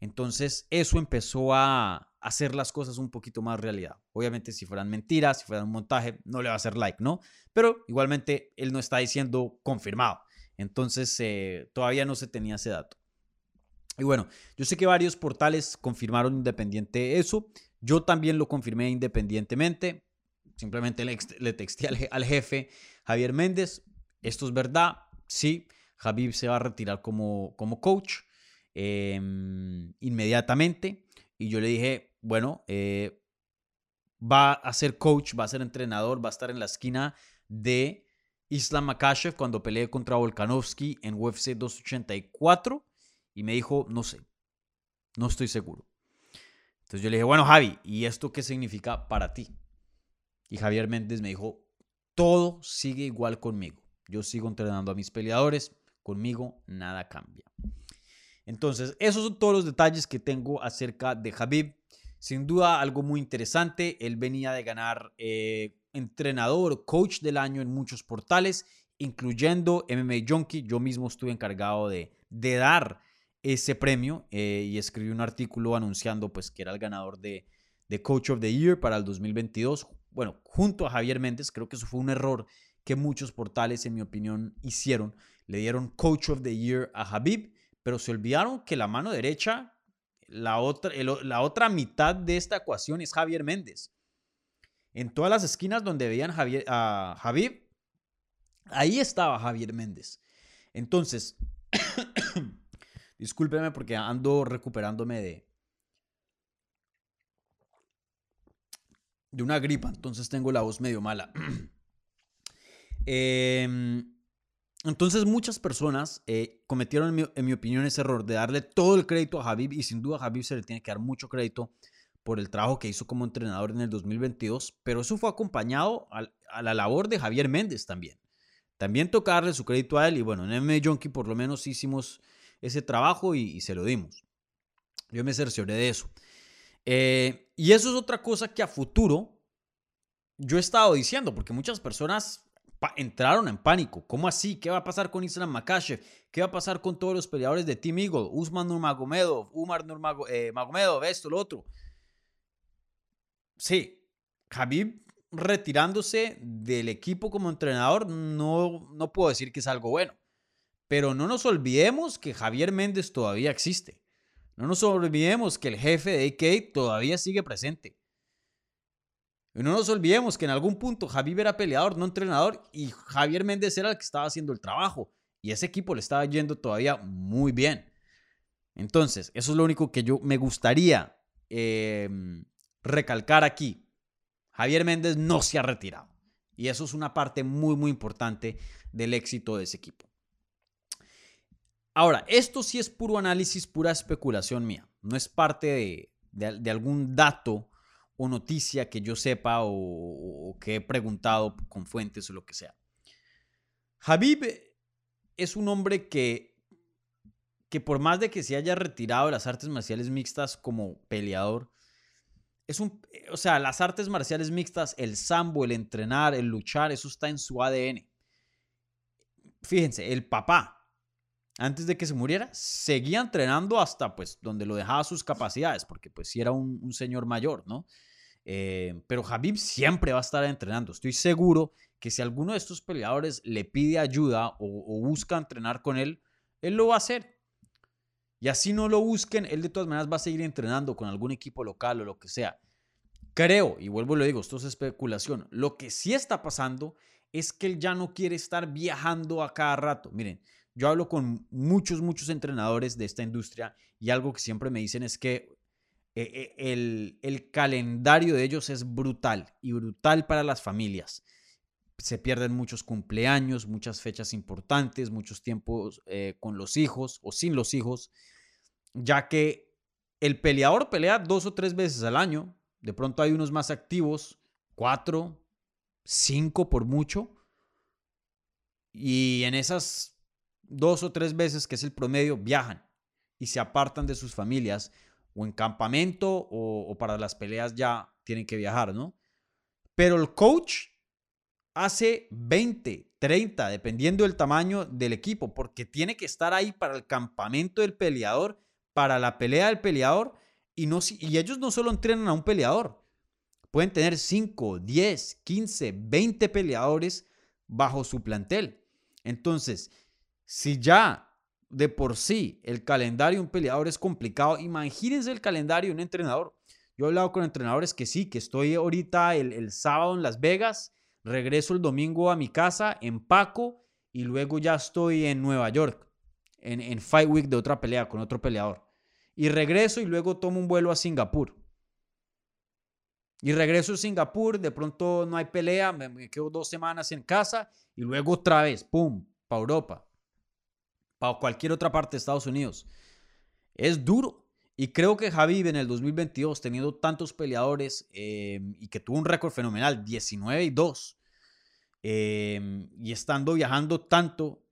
Entonces eso empezó a hacer las cosas un poquito más realidad. Obviamente si fueran mentiras, si fueran un montaje, no le va a hacer like, ¿no? Pero igualmente él no está diciendo confirmado. Entonces eh, todavía no se tenía ese dato. Y bueno, yo sé que varios portales confirmaron independiente eso. Yo también lo confirmé independientemente. Simplemente le, le texté al, jefe Javier Méndez. Esto es verdad. Sí, Javier se va a retirar como, como coach em, inmediatamente. Y yo le dije, bueno, eh, va a ser coach, va a ser entrenador, va a estar en la esquina de Islam Makashev cuando peleé contra Volkanovski en UFC 284 y me dijo, no sé, no estoy seguro. Entonces yo le dije, bueno, Javi, ¿y esto qué significa para ti? Y Javier Méndez me dijo, todo sigue igual conmigo. Yo sigo entrenando a mis peleadores, conmigo nada cambia. Entonces, esos son todos los detalles que tengo acerca de Javib. Sin duda, algo muy interesante. Él venía de ganar eh, entrenador, coach del año en muchos portales, incluyendo MMA Junkie. Yo mismo estuve encargado de, de dar ese premio eh, y escribí un artículo anunciando pues que era el ganador de, Coach of the Year para el 2022. Bueno, junto a Javier Méndez, creo que eso fue un error que muchos portales, en mi opinión, hicieron. Le dieron Coach of the Year a Habib, pero se olvidaron que la mano derecha, la otra, la otra mitad de esta ecuación es Javier Méndez. En todas las esquinas donde veían Javier, a Habib, ahí estaba Javier Méndez. Entonces, Discúlpeme porque ando recuperándome de, de una gripa, entonces tengo la voz medio mala. Em, entonces muchas personas eh, cometieron, en mi, opinión, ese error de darle todo el crédito a Habib y sin duda a se le tiene que dar mucho crédito por el trabajo que hizo como entrenador en el 2022, pero eso fue acompañado a, la labor de Javier Méndez también. También tocarle su crédito a él y bueno, en MMA Junkie por lo menos hicimos ese trabajo y, se lo dimos. Yo me cercioré de eso. Eh, y eso es otra cosa que a futuro yo he estado diciendo, porque muchas personas entraron en pánico. ¿Cómo así? ¿Qué va a pasar con Islam Makashev? ¿Qué va a pasar con todos los peleadores de Team Eagle? Usman Nurmagomedov, Umar Nurmagomedov, eh, esto, lo otro. Sí, Habib retirándose del equipo como entrenador, no, no puedo decir que es algo bueno. Pero no nos olvidemos que Javier Méndez todavía existe. No nos olvidemos que el jefe de AK todavía sigue presente. Y no nos olvidemos que en algún punto Javier era peleador, no entrenador, y Javier Méndez era el que estaba haciendo el trabajo. Y ese equipo le estaba yendo todavía muy bien. Entonces, eso es lo único que yo me gustaría em, recalcar aquí. Javier Méndez no se ha retirado. Y eso es una parte muy, muy importante del éxito de ese equipo. Ahora, esto sí es puro análisis, pura especulación mía. No es parte de, algún dato o noticia que yo sepa o, que he preguntado con fuentes o lo que sea. Habib es un hombre que, que por más de que se haya retirado de las artes marciales mixtas como peleador, es un, o sea, las artes marciales mixtas, el sambo, el entrenar, el luchar, eso está en su ADN. Fíjense, el papá, antes de que se muriera, seguía entrenando hasta pues donde lo dejaba sus capacidades, porque pues sí era un, señor mayor, ¿no? Eh, pero Habib siempre va a estar entrenando. Estoy seguro que si alguno de estos peleadores le pide ayuda o, busca entrenar con él, él lo va a hacer. Y así no lo busquen, él de todas maneras va a seguir entrenando con algún equipo local o lo que sea. Creo, y vuelvo y lo digo, esto es especulación. Lo que sí está pasando es que él ya no quiere estar viajando a cada rato. Miren, yo hablo con muchos, muchos entrenadores de esta industria y algo que siempre me dicen es que eh, eh, el, calendario de ellos es brutal y brutal para las familias. Se pierden muchos cumpleaños, muchas fechas importantes, muchos tiempos eh, con los hijos o sin los hijos, ya que el peleador pelea dos o tres veces al año. De pronto hay unos más activos, cuatro, cinco por mucho. Y en esas dos o tres veces, que es el promedio, viajan y se apartan de sus familias o en campamento o, para las peleas ya tienen que viajar, ¿no? Pero el coach hace 20, 30, dependiendo del tamaño del equipo, porque tiene que estar ahí para el campamento del peleador, para la pelea del peleador y, no, y ellos no solo entrenan a un peleador, pueden tener 5, 10, 15, 20 peleadores bajo su plantel. Entonces, si ya de por sí el calendario de un peleador es complicado, imagínense el calendario de un entrenador. Yo he hablado con entrenadores que sí, que estoy ahorita el, sábado en Las Vegas, regreso el domingo a mi casa, empaco y luego ya estoy en Nueva York, en, en Fight Week de otra pelea con otro peleador. Y regreso y luego tomo un vuelo a Singapur. Y regreso a Singapur, de pronto no hay pelea, me, quedo dos semanas en casa y luego otra vez, ¡pum!, para Europa, para cualquier otra parte de Estados Unidos. Es duro. Y creo que Javi en el 2022, teniendo tantos peleadores em, y que tuvo un récord fenomenal, 19 y 2, em, y estando viajando tanto,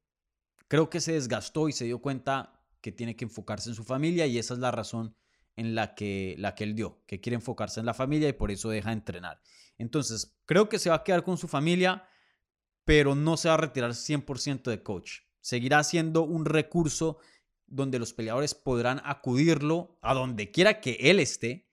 creo que se desgastó y se dio cuenta que tiene que enfocarse en su familia y esa es la razón en la que, la que él dio, que quiere enfocarse en la familia y por eso deja de entrenar. Entonces, creo que se va a quedar con su familia, pero no se va a retirar 100% de coach. Seguirá siendo un recurso donde los peleadores podrán acudirlo a donde quiera que él esté.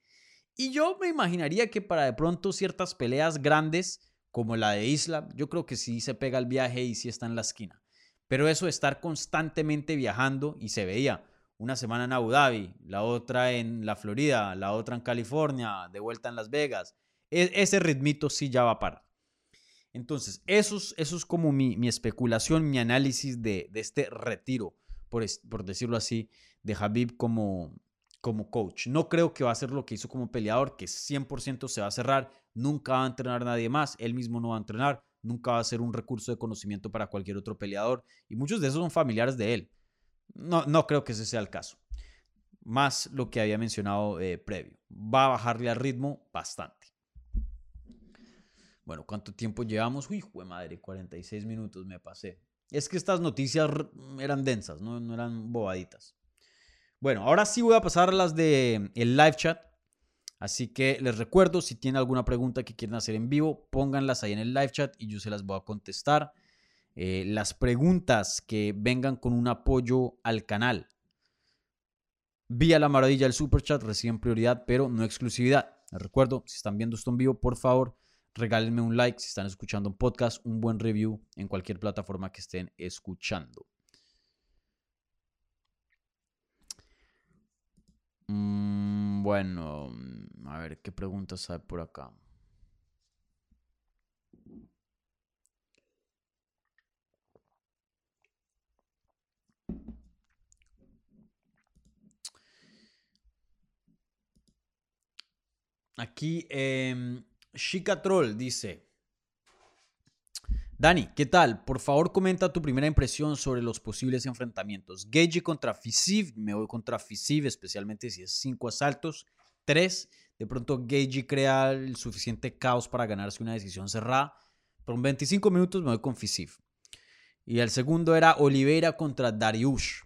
Y yo me imaginaría que para de pronto ciertas peleas grandes, como la de Isla, yo creo que sí se pega el viaje y sí está en la esquina. Pero eso de estar constantemente viajando, y se veía, una semana en Abu Dhabi, la otra en la Florida, la otra en California, de vuelta en Las Vegas. E, ese ritmito sí ya va a parar. Entonces, eso es, es como mi, especulación, mi análisis de, este retiro, por, por, decirlo así, de Habib como, como coach. No creo que va a ser lo que hizo como peleador, que 100% se va a cerrar, nunca va a entrenar nadie más, él mismo no va a entrenar, nunca va a ser un recurso de conocimiento para cualquier otro peleador, y muchos de esos son familiares de él. No, no creo que ese sea el caso. Más lo que había mencionado eh, previo. Va a bajarle al ritmo bastante. Bueno, ¿cuánto tiempo llevamos? Uy, de madre, 46 minutos me pasé. Es que estas noticias eran densas, no, eran bobaditas. Bueno, ahora sí voy a pasar las de el live chat. Así que les recuerdo, si tienen alguna pregunta que quieran hacer en vivo, pónganlas ahí en el live chat y yo se las voy a contestar. Eh, las preguntas que vengan con un apoyo al canal. Vía la maravilla del super chat reciben prioridad, pero no exclusividad. Les recuerdo, si están viendo esto en vivo, por favor, regálenme un like. Si están escuchando un podcast, un buen review en cualquier plataforma que estén escuchando. Mm, bueno, a ver qué preguntas hay por acá. Aquí, eh, Troll dice: Dani, ¿qué tal? Por favor, comenta tu primera impresión sobre los posibles enfrentamientos. Gage contra Fisiv, me voy contra Fisiv, especialmente si es 5 asaltos. 3, de pronto Gage crea el suficiente caos para ganarse una decisión cerrada. Por 25 minutos me voy con Fisiv. Y el segundo era Oliveira contra Dariush.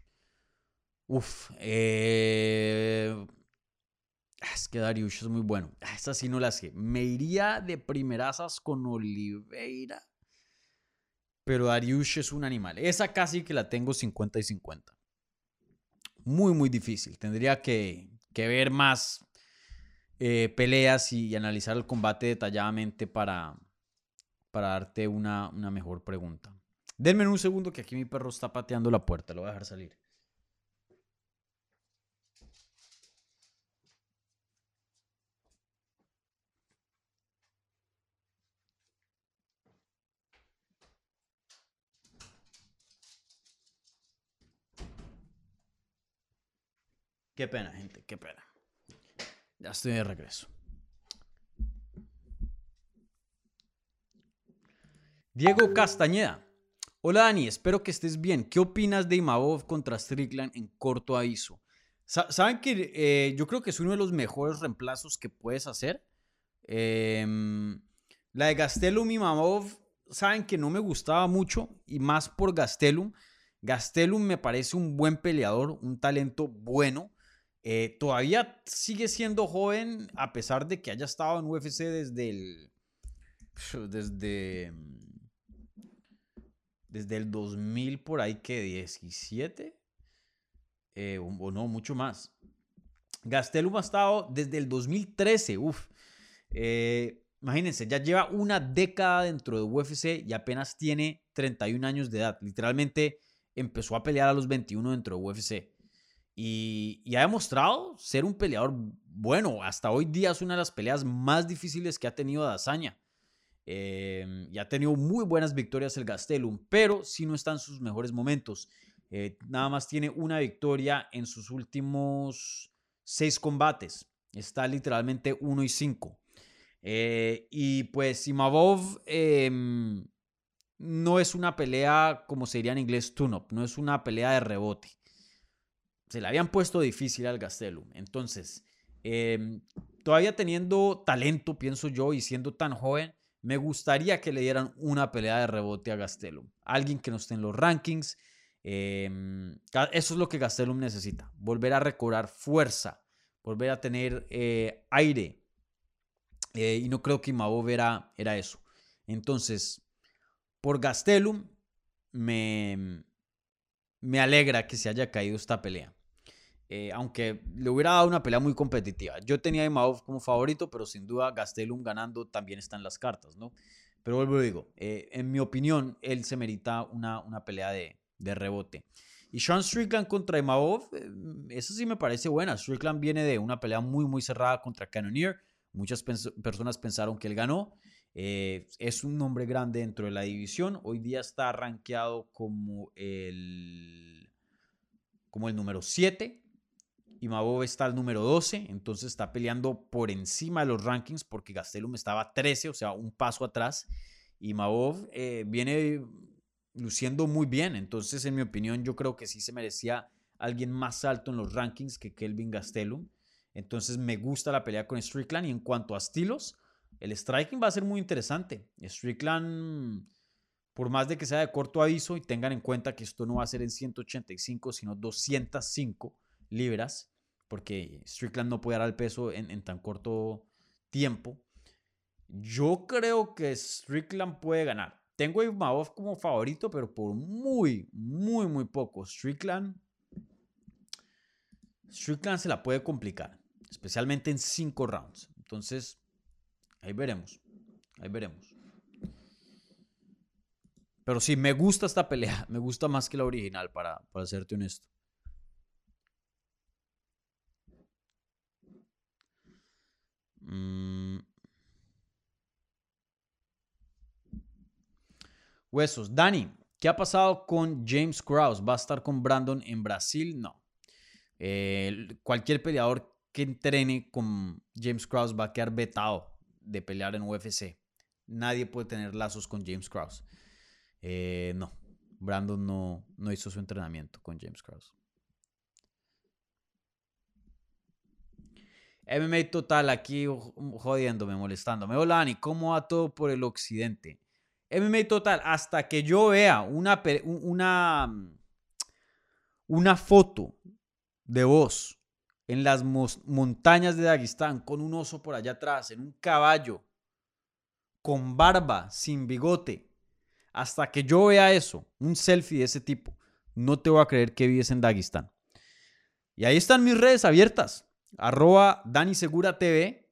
Uf, eh, es que Darius es muy bueno. Ah, esta sí no la sé. Me iría de primerazas con Oliveira. Pero Darius es un animal. Esa casi que la tengo 50 y 50. Muy, muy difícil. Tendría que, ver más eh, peleas y, analizar el combate detalladamente para, para darte una, una mejor pregunta. Denme un segundo que aquí mi perro está pateando la puerta. Lo voy a dejar salir. Qué pena, gente, qué pena. Ya estoy de regreso. Diego Castañeda. Hola Dani, espero que estés bien. ¿Qué opinas de Imavov contra Strickland en corto aviso? Saben que eh, yo creo que es uno de los mejores reemplazos que puedes hacer. Em, la de Gastelum y Imavov, saben que no me gustaba mucho y más por Gastelum. Gastelum me parece un buen peleador, un talento bueno. Eh, todavía sigue siendo joven a pesar de que haya estado en UFC desde el. Desde. Desde el 2000 por ahí que 17. eh, o, no, mucho más. Gastelum ha estado desde el 2013, uff. Eh, imagínense, ya lleva una década dentro de UFC y apenas tiene 31 años de edad. Literalmente empezó a pelear a los 21 dentro de UFC. Y, ha demostrado ser un peleador bueno. Hasta hoy día es una de las peleas más difíciles que ha tenido Dazaña. Eh, y ha tenido muy buenas victorias el Gastelum, pero si no está en sus mejores momentos. Eh, nada más tiene una victoria en sus últimos seis combates. Está literalmente 1 y 5. Eh, y pues Simavov em, no es una pelea, como se diría en inglés, tune-up. No es una pelea de rebote se le habían puesto difícil al Gastelum. Entonces, em, todavía teniendo talento, pienso yo, y siendo tan joven, me gustaría que le dieran una pelea de rebote a Gastelum. Alguien que no esté en los rankings. Em, eso es lo que Gastelum necesita. Volver a recobrar fuerza. Volver a tener eh, aire. Eh, y no creo que Imabov era, era eso. Entonces, por Gastelum, me, me alegra que se haya caído esta pelea. Eh, aunque le hubiera dado una pelea muy competitiva. Yo tenía a Imavov como favorito, pero sin duda Gastelum ganando también está en las cartas, ¿no? Pero vuelvo y digo, eh, en mi opinión, él se merita una, una pelea de, de rebote. Y Sean Strickland contra Imavov, eh, eso sí me parece buena. Strickland viene de una pelea muy, muy cerrada contra Cannonier. Muchas personas pensaron que él ganó. es un nombre grande dentro de la división. Hoy día está rankeado como el, como el número 7 y Mabov está al número 12, entonces está peleando por encima de los rankings porque Gastelum estaba 13, o sea, un paso atrás. Y Mabov eh, viene luciendo muy bien, entonces en mi opinión yo creo que sí se merecía alguien más alto en los rankings que Kelvin Gastelum. Entonces me gusta la pelea con Strickland y en cuanto a estilos, el striking va a ser muy interesante. Strickland, por más de que sea de corto aviso y tengan en cuenta que esto no va a ser en 185, sino 205 libras, porque Strickland no puede dar el peso en, tan corto tiempo. Yo creo que Strickland puede ganar. Tengo a Imavov como favorito, pero por muy, muy, muy poco. Strickland, Strickland se la puede complicar, especialmente en cinco rounds. Entonces, ahí veremos. Ahí veremos. Pero sí, me gusta esta pelea. Me gusta más que la original, para, para serte honesto. Mm. Huesos. Dani, ¿qué ha pasado con James Krause? ¿Va a estar con Brandon en Brasil? No. cualquier peleador que entrene con James Krause va a quedar vetado de pelear en UFC. Nadie puede tener lazos con James Krause. Eh, no, Brandon no, no hizo su entrenamiento con James Krause. MMA Total aquí jodiéndome, molestándome. Hola Dani, ¿cómo va todo por el occidente? MMA Total, hasta que yo vea una, una, una foto de vos en las montañas de Dagestán con un oso por allá atrás, en un caballo, con barba, sin bigote. Hasta que yo vea eso, un selfie de ese tipo, no te voy a creer que vives en Dagestán. Y ahí están mis redes abiertas arroba Dani Segura TV,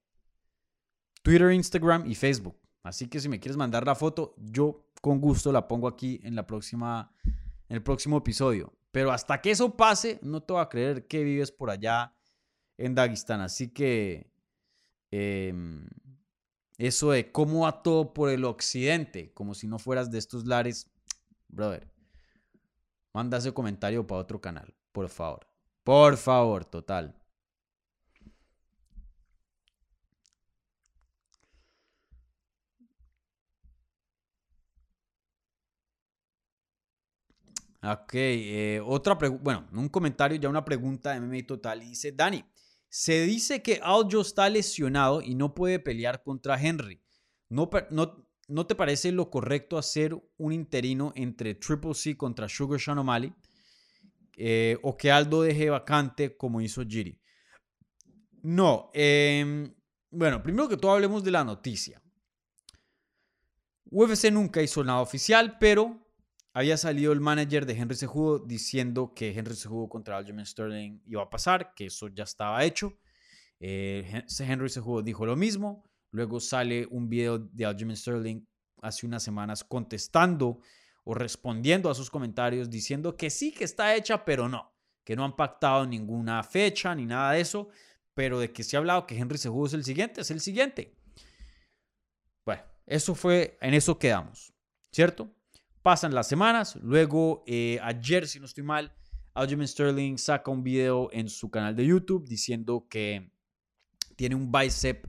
Twitter, Instagram y Facebook. Así que si me quieres mandar la foto, yo con gusto la pongo aquí en la próxima, en el próximo episodio. Pero hasta que eso pase, no te voy a creer que vives por allá en Dagestán. Así que em, eso de cómo va todo por el occidente, como si no fueras de estos lares, brother, manda ese comentario para otro canal, por favor. Por favor, total. Ok, eh, otra pregunta, bueno, un comentario, ya una pregunta de MMA Total. Dice, Dani, se dice que Aljo está lesionado y no puede pelear contra Henry. ¿No, no, ¿No te parece lo correcto hacer un interino entre Triple C contra Sugar Sean? Eh, o que Aldo deje vacante como hizo Giri. No, em, bueno, primero que todo hablemos de la noticia. UFC nunca hizo nada oficial, pero había salido el manager de Henry Cejudo diciendo que Henry Cejudo contra Aljamain Sterling iba a pasar, que eso ya estaba hecho. Eh, Henry Cejudo dijo lo mismo. Luego sale un video de Aljamain Sterling hace unas semanas contestando o respondiendo a sus comentarios diciendo que sí que está hecha, pero no, que no han pactado ninguna fecha ni nada de eso, pero de que se ha hablado que Henry Cejudo es el siguiente, es el siguiente. Bueno, eso fue, en eso quedamos, ¿cierto? Pasan las semanas, luego eh, ayer, si no estoy mal, Aljamain Sterling saca un video en su canal de YouTube diciendo que tiene un bicep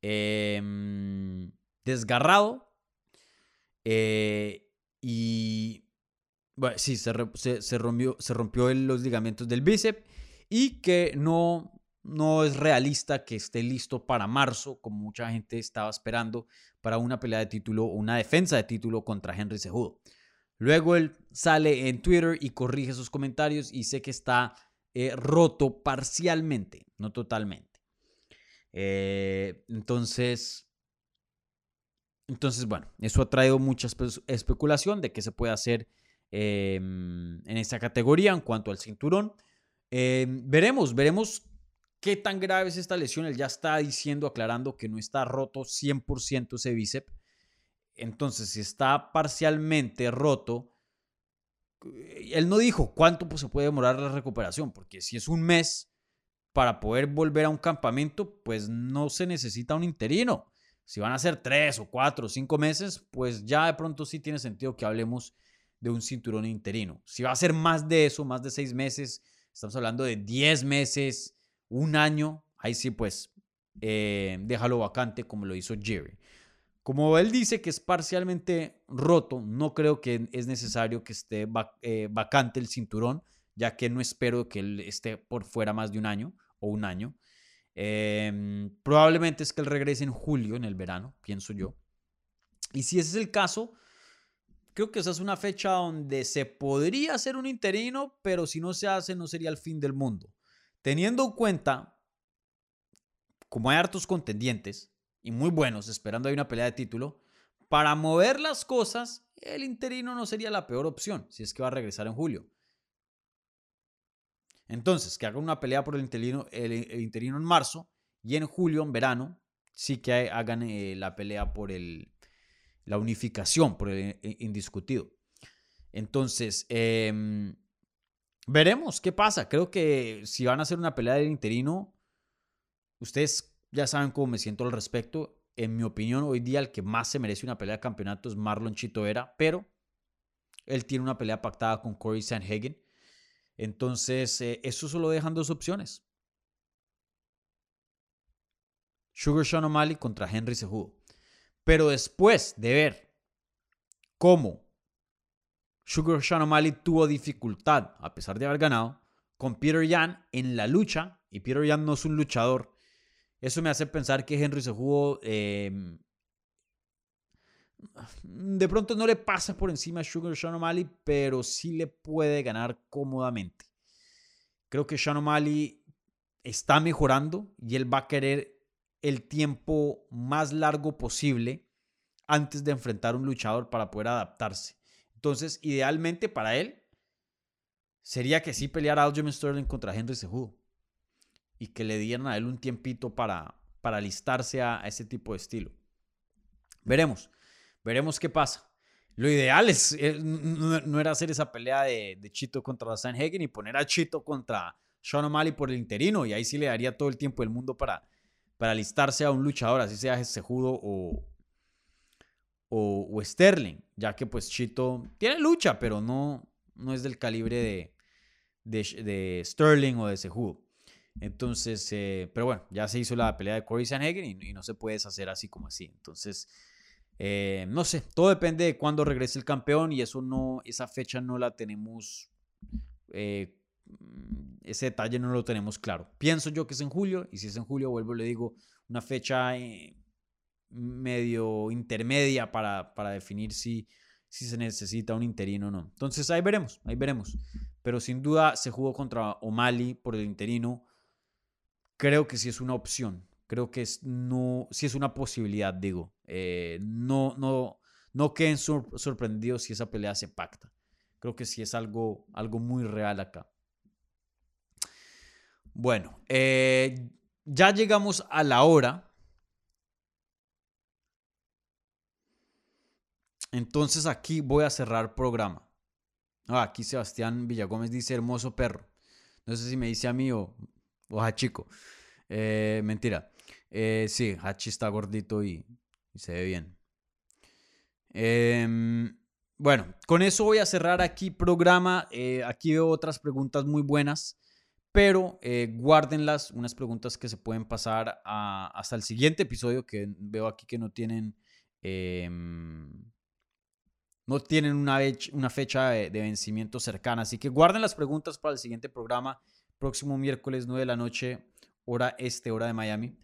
em, desgarrado eh, y bueno, sí, se, rompió, se rompió los ligamentos del bíceps y que no, no es realista que esté listo para marzo, como mucha gente estaba esperando, para una pelea de título o una defensa de título contra Henry Cejudo. Luego él sale en Twitter y corrige sus comentarios y sé que está eh, roto parcialmente, no totalmente. Eh, entonces, entonces, bueno, eso ha traído mucha especulación de qué se puede hacer em, en esta categoría en cuanto al cinturón. Em, veremos, veremos qué tan grave es esta lesión. Él ya está diciendo, aclarando que no está roto 100% ese bíceps. Entonces, si está parcialmente roto, eh, él no dijo cuánto pues, se puede demorar la recuperación, porque si es un mes para poder volver a un campamento, pues no se necesita un interino. Si van a ser tres o cuatro o cinco meses, pues ya de pronto sí tiene sentido que hablemos de un cinturón interino. Si va a ser más de eso, más de seis meses, estamos hablando de diez meses, un año, ahí sí pues eh, déjalo vacante como lo hizo Jerry. Como él dice que es parcialmente roto, no creo que es necesario que esté eh, vacante el cinturón, ya que no espero que él esté por fuera más de un año o un año. Em, probablemente es que él regrese en julio, en el verano, pienso yo. Y si ese es el caso, creo que esa es una fecha donde se podría hacer un interino, pero si no se hace no sería el fin del mundo. Teniendo en cuenta, como hay hartos contendientes y muy buenos esperando hay una pelea de título, para mover las cosas, el interino no sería la peor opción si es que va a regresar en julio. Entonces, que hagan una pelea por el interino, el, interino en marzo y en julio, en verano, sí que hagan eh, la pelea por el, la unificación, por el eh, indiscutido. Entonces, em, veremos qué pasa. Creo que si van a hacer una pelea del interino, ustedes ya saben cómo me siento al respecto. En mi opinión, hoy día el que más se merece una pelea de campeonato es Marlon Chito Vera, pero él tiene una pelea pactada con Corey Sanhagen. Entonces, eh, eso solo dejan dos opciones. Sugar Sean O'Malley contra Henry Cejudo. Pero después de ver cómo Sugar Sean O'Malley tuvo dificultad, a pesar de haber ganado, con Peter Yan en la lucha, y Peter Yan no es un luchador, eso me hace pensar que Henry Cejudo eh, de pronto no le pasa por encima a Sugar Sean O'Malley, pero sí le puede ganar cómodamente. Creo que Sean está mejorando y él va a querer el tiempo más largo posible antes de enfrentar a un luchador para poder adaptarse. Entonces, idealmente para él sería que sí peleara Aljamain Sterling contra Henry Cejudo y que le dieran a él un tiempito para, para alistarse a ese tipo de estilo. Veremos. Veremos qué pasa. Lo ideal es, eh, no, era hacer esa pelea de, Chito contra Sanhagen y poner a Chito contra Sean O'Malley por el interino y ahí sí le daría todo el tiempo del mundo para, para alistarse a un luchador, así sea Sejudo o, o, Sterling, ya que pues Chito tiene lucha, pero no, no es del calibre de, de, Sterling o de Sejudo. Entonces, eh, pero bueno, ya se hizo la pelea de Corey Sanhagen y, y no se puede deshacer así como así. Entonces, eh, no sé, todo depende de cuándo regrese el campeón y eso no, esa fecha no la tenemos, eh, ese detalle no lo tenemos claro. Pienso yo que es en julio y si es en julio, vuelvo le digo, una fecha medio intermedia para, para definir si, si se necesita un interino o no. Entonces ahí veremos, ahí veremos. Pero sin duda se jugó contra O'Malley por el interino. Creo que sí es una opción. Creo que es, no, sí es una posibilidad, digo. Eh, no, no, no queden sorprendidos si esa pelea se pacta. creo que sí es algo, algo muy real acá. Bueno, eh, ya llegamos a la hora. Entonces aquí voy a cerrar programa. Ah, aquí Sebastián Villagómez dice hermoso perro. No sé si me dice a mí o, o chico. Eh, mentira. Eh, sí, Hachi está gordito y, se ve bien. Em, bueno, con eso voy a cerrar aquí programa. Eh, aquí veo otras preguntas muy buenas, pero guárdenlas, unas preguntas que se pueden pasar hasta el siguiente episodio, que veo aquí que no tienen... No tienen una, fecha de, de, vencimiento cercana. Así que guarden las preguntas para el siguiente programa, próximo miércoles 9 de la noche, hora este, hora de Miami.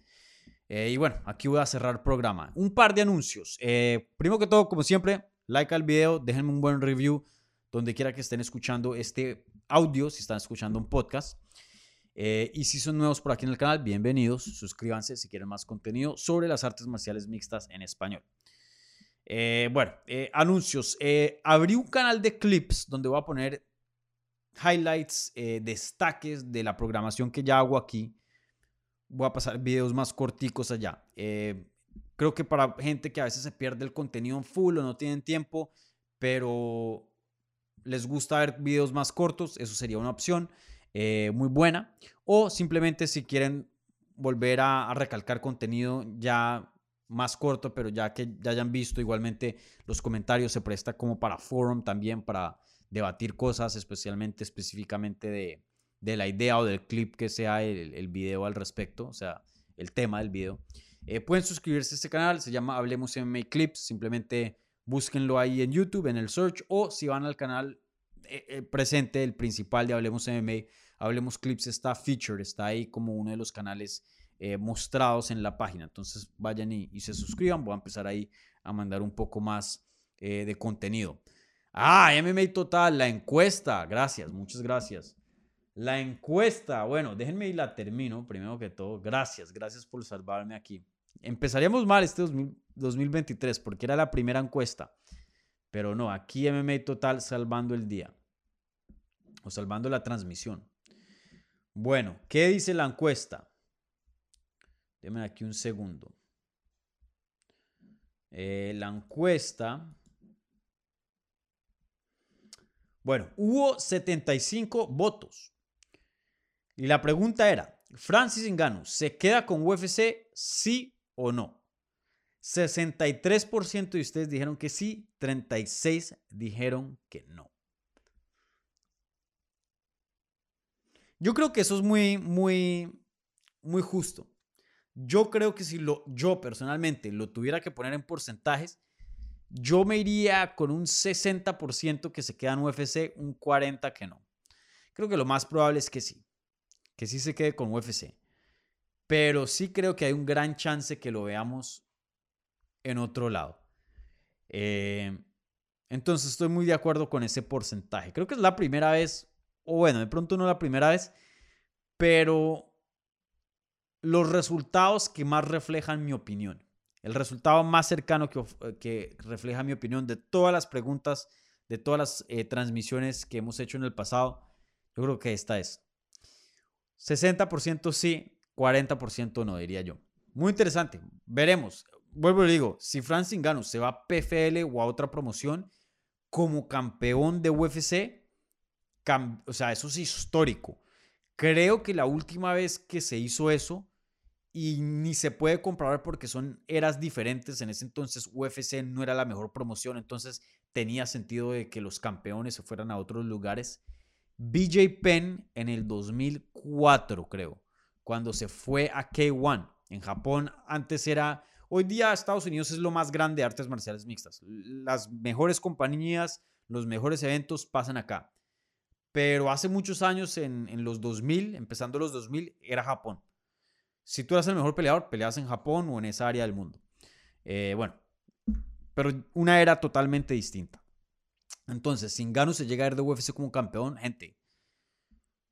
Eh, y bueno, aquí voy a cerrar programa. Un par de anuncios. Eh, primero que todo, como siempre, like al video, déjenme un buen review donde quiera que estén escuchando este audio, si están escuchando un podcast. Eh, y si son nuevos por aquí en el canal, bienvenidos. Suscríbanse si quieren más contenido sobre las artes marciales mixtas en español. Bueno, anuncios. abrí un canal de clips donde voy a poner highlights, destaques de la programación que ya hago aquí voy a pasar videos más corticos allá. Eh, creo que para gente que a veces se pierde el contenido en full o no tienen tiempo, pero les gusta ver videos más cortos, eso sería una opción eh, muy buena. O simplemente si quieren volver a, recalcar contenido ya más corto, pero ya que ya hayan visto igualmente los comentarios se presta como para forum también para debatir cosas, especialmente específicamente de, de la idea o del clip que sea el, el video al respecto, o sea, el tema del video. Eh, pueden suscribirse a este canal, se llama Hablemos MMA Clips, simplemente búsquenlo ahí en YouTube, en el search, o si van al canal eh, eh, presente, el principal de Hablemos MMA, Hablemos Clips está featured, está ahí como uno de los canales mostrados en la página. Entonces vayan y, se suscriban, voy a empezar ahí a mandar un poco más de contenido. Ah, MMA Total, la encuesta, gracias, muchas gracias. La encuesta, bueno, déjenme y la termino primero que todo. Gracias, gracias por salvarme aquí. Empezaríamos mal este 2023 porque era la primera encuesta. Pero no, aquí MMA Total salvando el día. O salvando la transmisión. Bueno, ¿qué dice la encuesta? Déjenme aquí un segundo. Eh, la encuesta. Bueno, hubo 75 votos. Y la pregunta era, Francis Ngannou, ¿se queda con UFC sí o no? 63% de ustedes dijeron que sí, 36 dijeron que no. Yo creo que eso es muy, muy, muy justo. Yo creo que si lo, yo personalmente lo tuviera que poner en porcentajes, yo me iría con un 60% que se queda en UFC, un 40% que no. Creo que lo más probable es que sí que sí se quede con UFC. Pero sí creo que hay un gran chance que lo veamos en otro lado. Eh, entonces estoy muy de acuerdo con ese porcentaje. Creo que es la primera vez, o bueno, de pronto no la primera vez, pero los resultados que más reflejan mi opinión. El resultado más cercano que, que refleja mi opinión de todas las preguntas, de todas las eh, transmisiones que hemos hecho en el pasado, yo creo que esta es. 60% sí, 40% no, diría yo. Muy interesante. Veremos. Vuelvo y digo, si Francis Ngannou se va a PFL o a otra promoción como campeón de UFC, o sea, eso es histórico. Creo que la última vez que se hizo eso, y ni se puede comprobar porque son eras diferentes. En ese entonces UFC no era la mejor promoción, entonces tenía sentido de que los campeones se fueran a otros lugares. BJ Penn en el 2004, creo, cuando se fue a K1 en Japón. Antes era, hoy día Estados Unidos es lo más grande de artes marciales mixtas. Las mejores compañías, los mejores eventos pasan acá. Pero hace muchos años, en, los 2000, empezando los 2000, era Japón. Si tú eras el mejor peleador, peleas en Japón o en esa área del mundo. Eh, bueno, pero una era totalmente distinta. Entonces, si Ngannou se llega a ir de UFC como campeón, gente,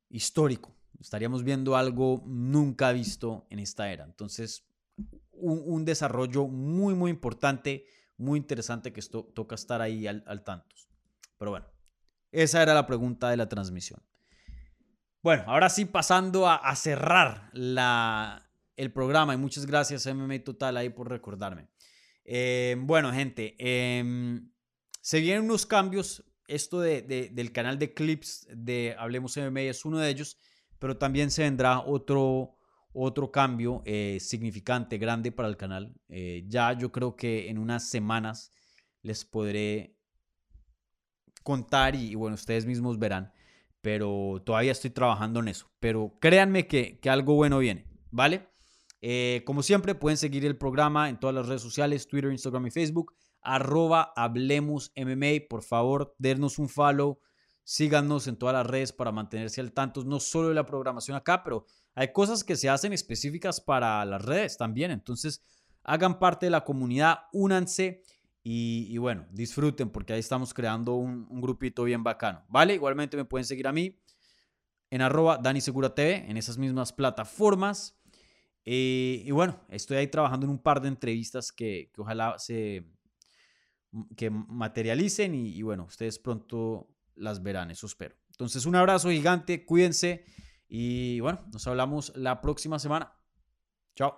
histórico. Estaríamos viendo algo nunca visto en esta era. Entonces, un, desarrollo muy, muy importante, muy interesante que esto toca estar ahí al, al tanto. Pero bueno, Esa era la pregunta de la transmisión. Bueno, ahora sí pasando a, cerrar la, el programa y muchas gracias MMA Total ahí por recordarme. Eh, bueno, gente, em, se vienen unos cambios. Esto de, del canal de clips de Hablemos MMA es uno de ellos, pero también se vendrá otro, otro cambio eh, significante, grande para el canal. Eh, ya yo creo que en unas semanas les podré contar y, bueno, ustedes mismos verán, pero todavía estoy trabajando en eso. Pero créanme que, algo bueno viene, ¿vale? Eh, como siempre, pueden seguir el programa en todas las redes sociales, Twitter, Instagram y Facebook, arroba Hablemos MMA. Por favor, dennos un follow, síganos en todas las redes para mantenerse al tanto, no solo de la programación acá, pero hay cosas que se hacen específicas para las redes también. Entonces, hagan parte de la comunidad, únanse y, bueno, disfruten porque ahí estamos creando un, grupito bien bacano. ¿Vale? Igualmente me pueden seguir a mí en arroba Dani Segura TV, en esas mismas plataformas. Eh, y bueno, estoy ahí trabajando en un par de entrevistas que, ojalá se que materialicen y, y, bueno, ustedes pronto las verán, eso espero. Entonces, un abrazo gigante, cuídense y bueno, nos hablamos la próxima semana. Chao.